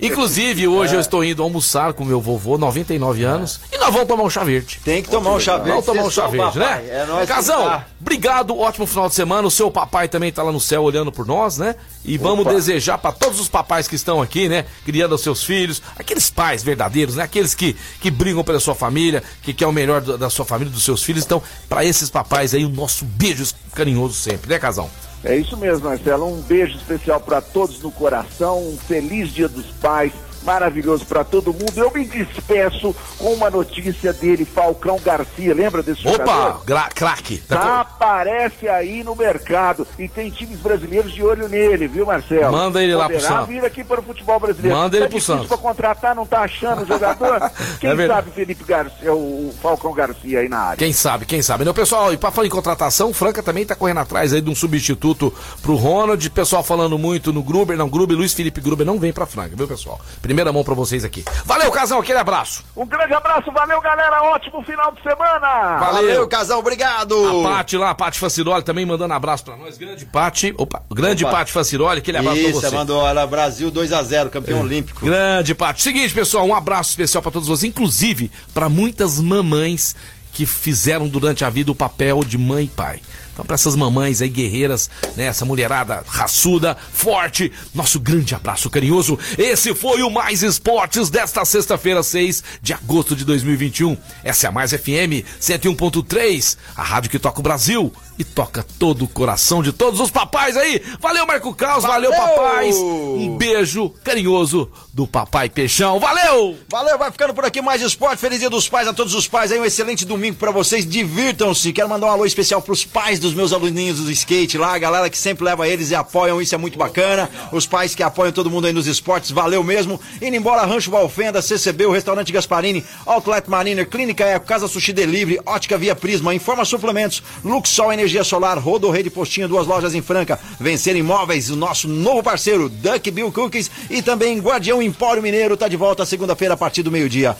Inclusive, hoje eu estou indo almoçar com meu vovô, 99 anos, e nós vamos tomar um chá verde. Tem que tomar um chá verde. Vamos tomar um chá verde, né? É nóis que Casão, obrigado, ótimo final de semana. O seu papai também tá lá no céu olhando por nós, né? E vamos Opa. desejar para todos os papais que estão aqui, né? Criando os seus filhos, aqueles pais verdadeiros, né? Aqueles que, que brigam pela sua família, que quer o melhor da sua família, dos seus filhos. Então, para esses papais aí, o nosso beijo carinhoso sempre, né, Casão? É isso mesmo, Marcelo. Um beijo especial para todos no coração. Um feliz Dia dos Pais. Maravilhoso para todo mundo. Eu me despeço com uma notícia dele, Falcão Garcia. Lembra desse Opa, jogador? gra- craque. Tá aparece aí no mercado e tem times brasileiros de olho nele, viu, Marcelo? Manda ele lá pro Poderá Santos. vir aqui para o futebol brasileiro. Manda ele tá pro Santos. pra contratar, não tá achando o jogador? Quem É sabe Felipe Garcia, o Falcão Garcia aí na área? Quem sabe, quem sabe. Né, pessoal, e pra falar em contratação, o Franca também tá correndo atrás aí de um substituto pro Ronald. Pessoal falando muito no Gruber, não, Gruber, Luiz Felipe Gruber não vem pra Franca, viu, pessoal? Primeira mão pra vocês aqui. Valeu, Casão, aquele abraço. Um grande abraço, valeu galera, ótimo final de semana! Valeu. casal, obrigado! A Pati lá, a Pati Faciroli também mandando abraço pra nós. Grande Pati, opa, grande Opa. Pati Faciroli, aquele abraço pra Isso, você. mandou olha, Brasil 2x0, campeão olímpico. Grande Pati. Seguinte, pessoal, um abraço especial pra todos vocês, inclusive pra muitas mamães que fizeram durante a vida o papel de mãe e pai. Então, pra essas mamães aí guerreiras, né, essa mulherada raçuda, forte, nosso grande abraço carinhoso. Esse foi o Mais Esportes desta sexta-feira, 6 de agosto de 2021. Essa é a Mais FM 101.3, a rádio que toca o Brasil e toca todo o coração de todos os papais aí. Valeu, Marco Caos, valeu, Valeu! papais. Um beijo carinhoso do Papai Peixão. Valeu! Valeu, vai ficando por aqui mais esporte. Feliz dia dos pais a todos os pais aí. Um excelente domingo pra vocês. Divirtam-se. Quero mandar um alô especial pros pais dos meus aluninhos do skate lá. A galera que sempre leva eles e apoiam. Isso é muito bacana. Os pais que apoiam todo mundo aí nos esportes. Valeu mesmo. Indo embora, Rancho Valfenda, CCB, o Restaurante Gasparini, Outlet Mariner, Clínica Eco, Casa Sushi Delivery, Ótica Via Prisma, Informa Suplementos, Luxol Energia Solar, Rodo Rede Postinho, duas lojas em Franca, Vencer Imóveis, o nosso novo parceiro, Duck Bill Cookies e também Guardião Empório Mineiro, tá de volta segunda-feira a partir do meio-dia.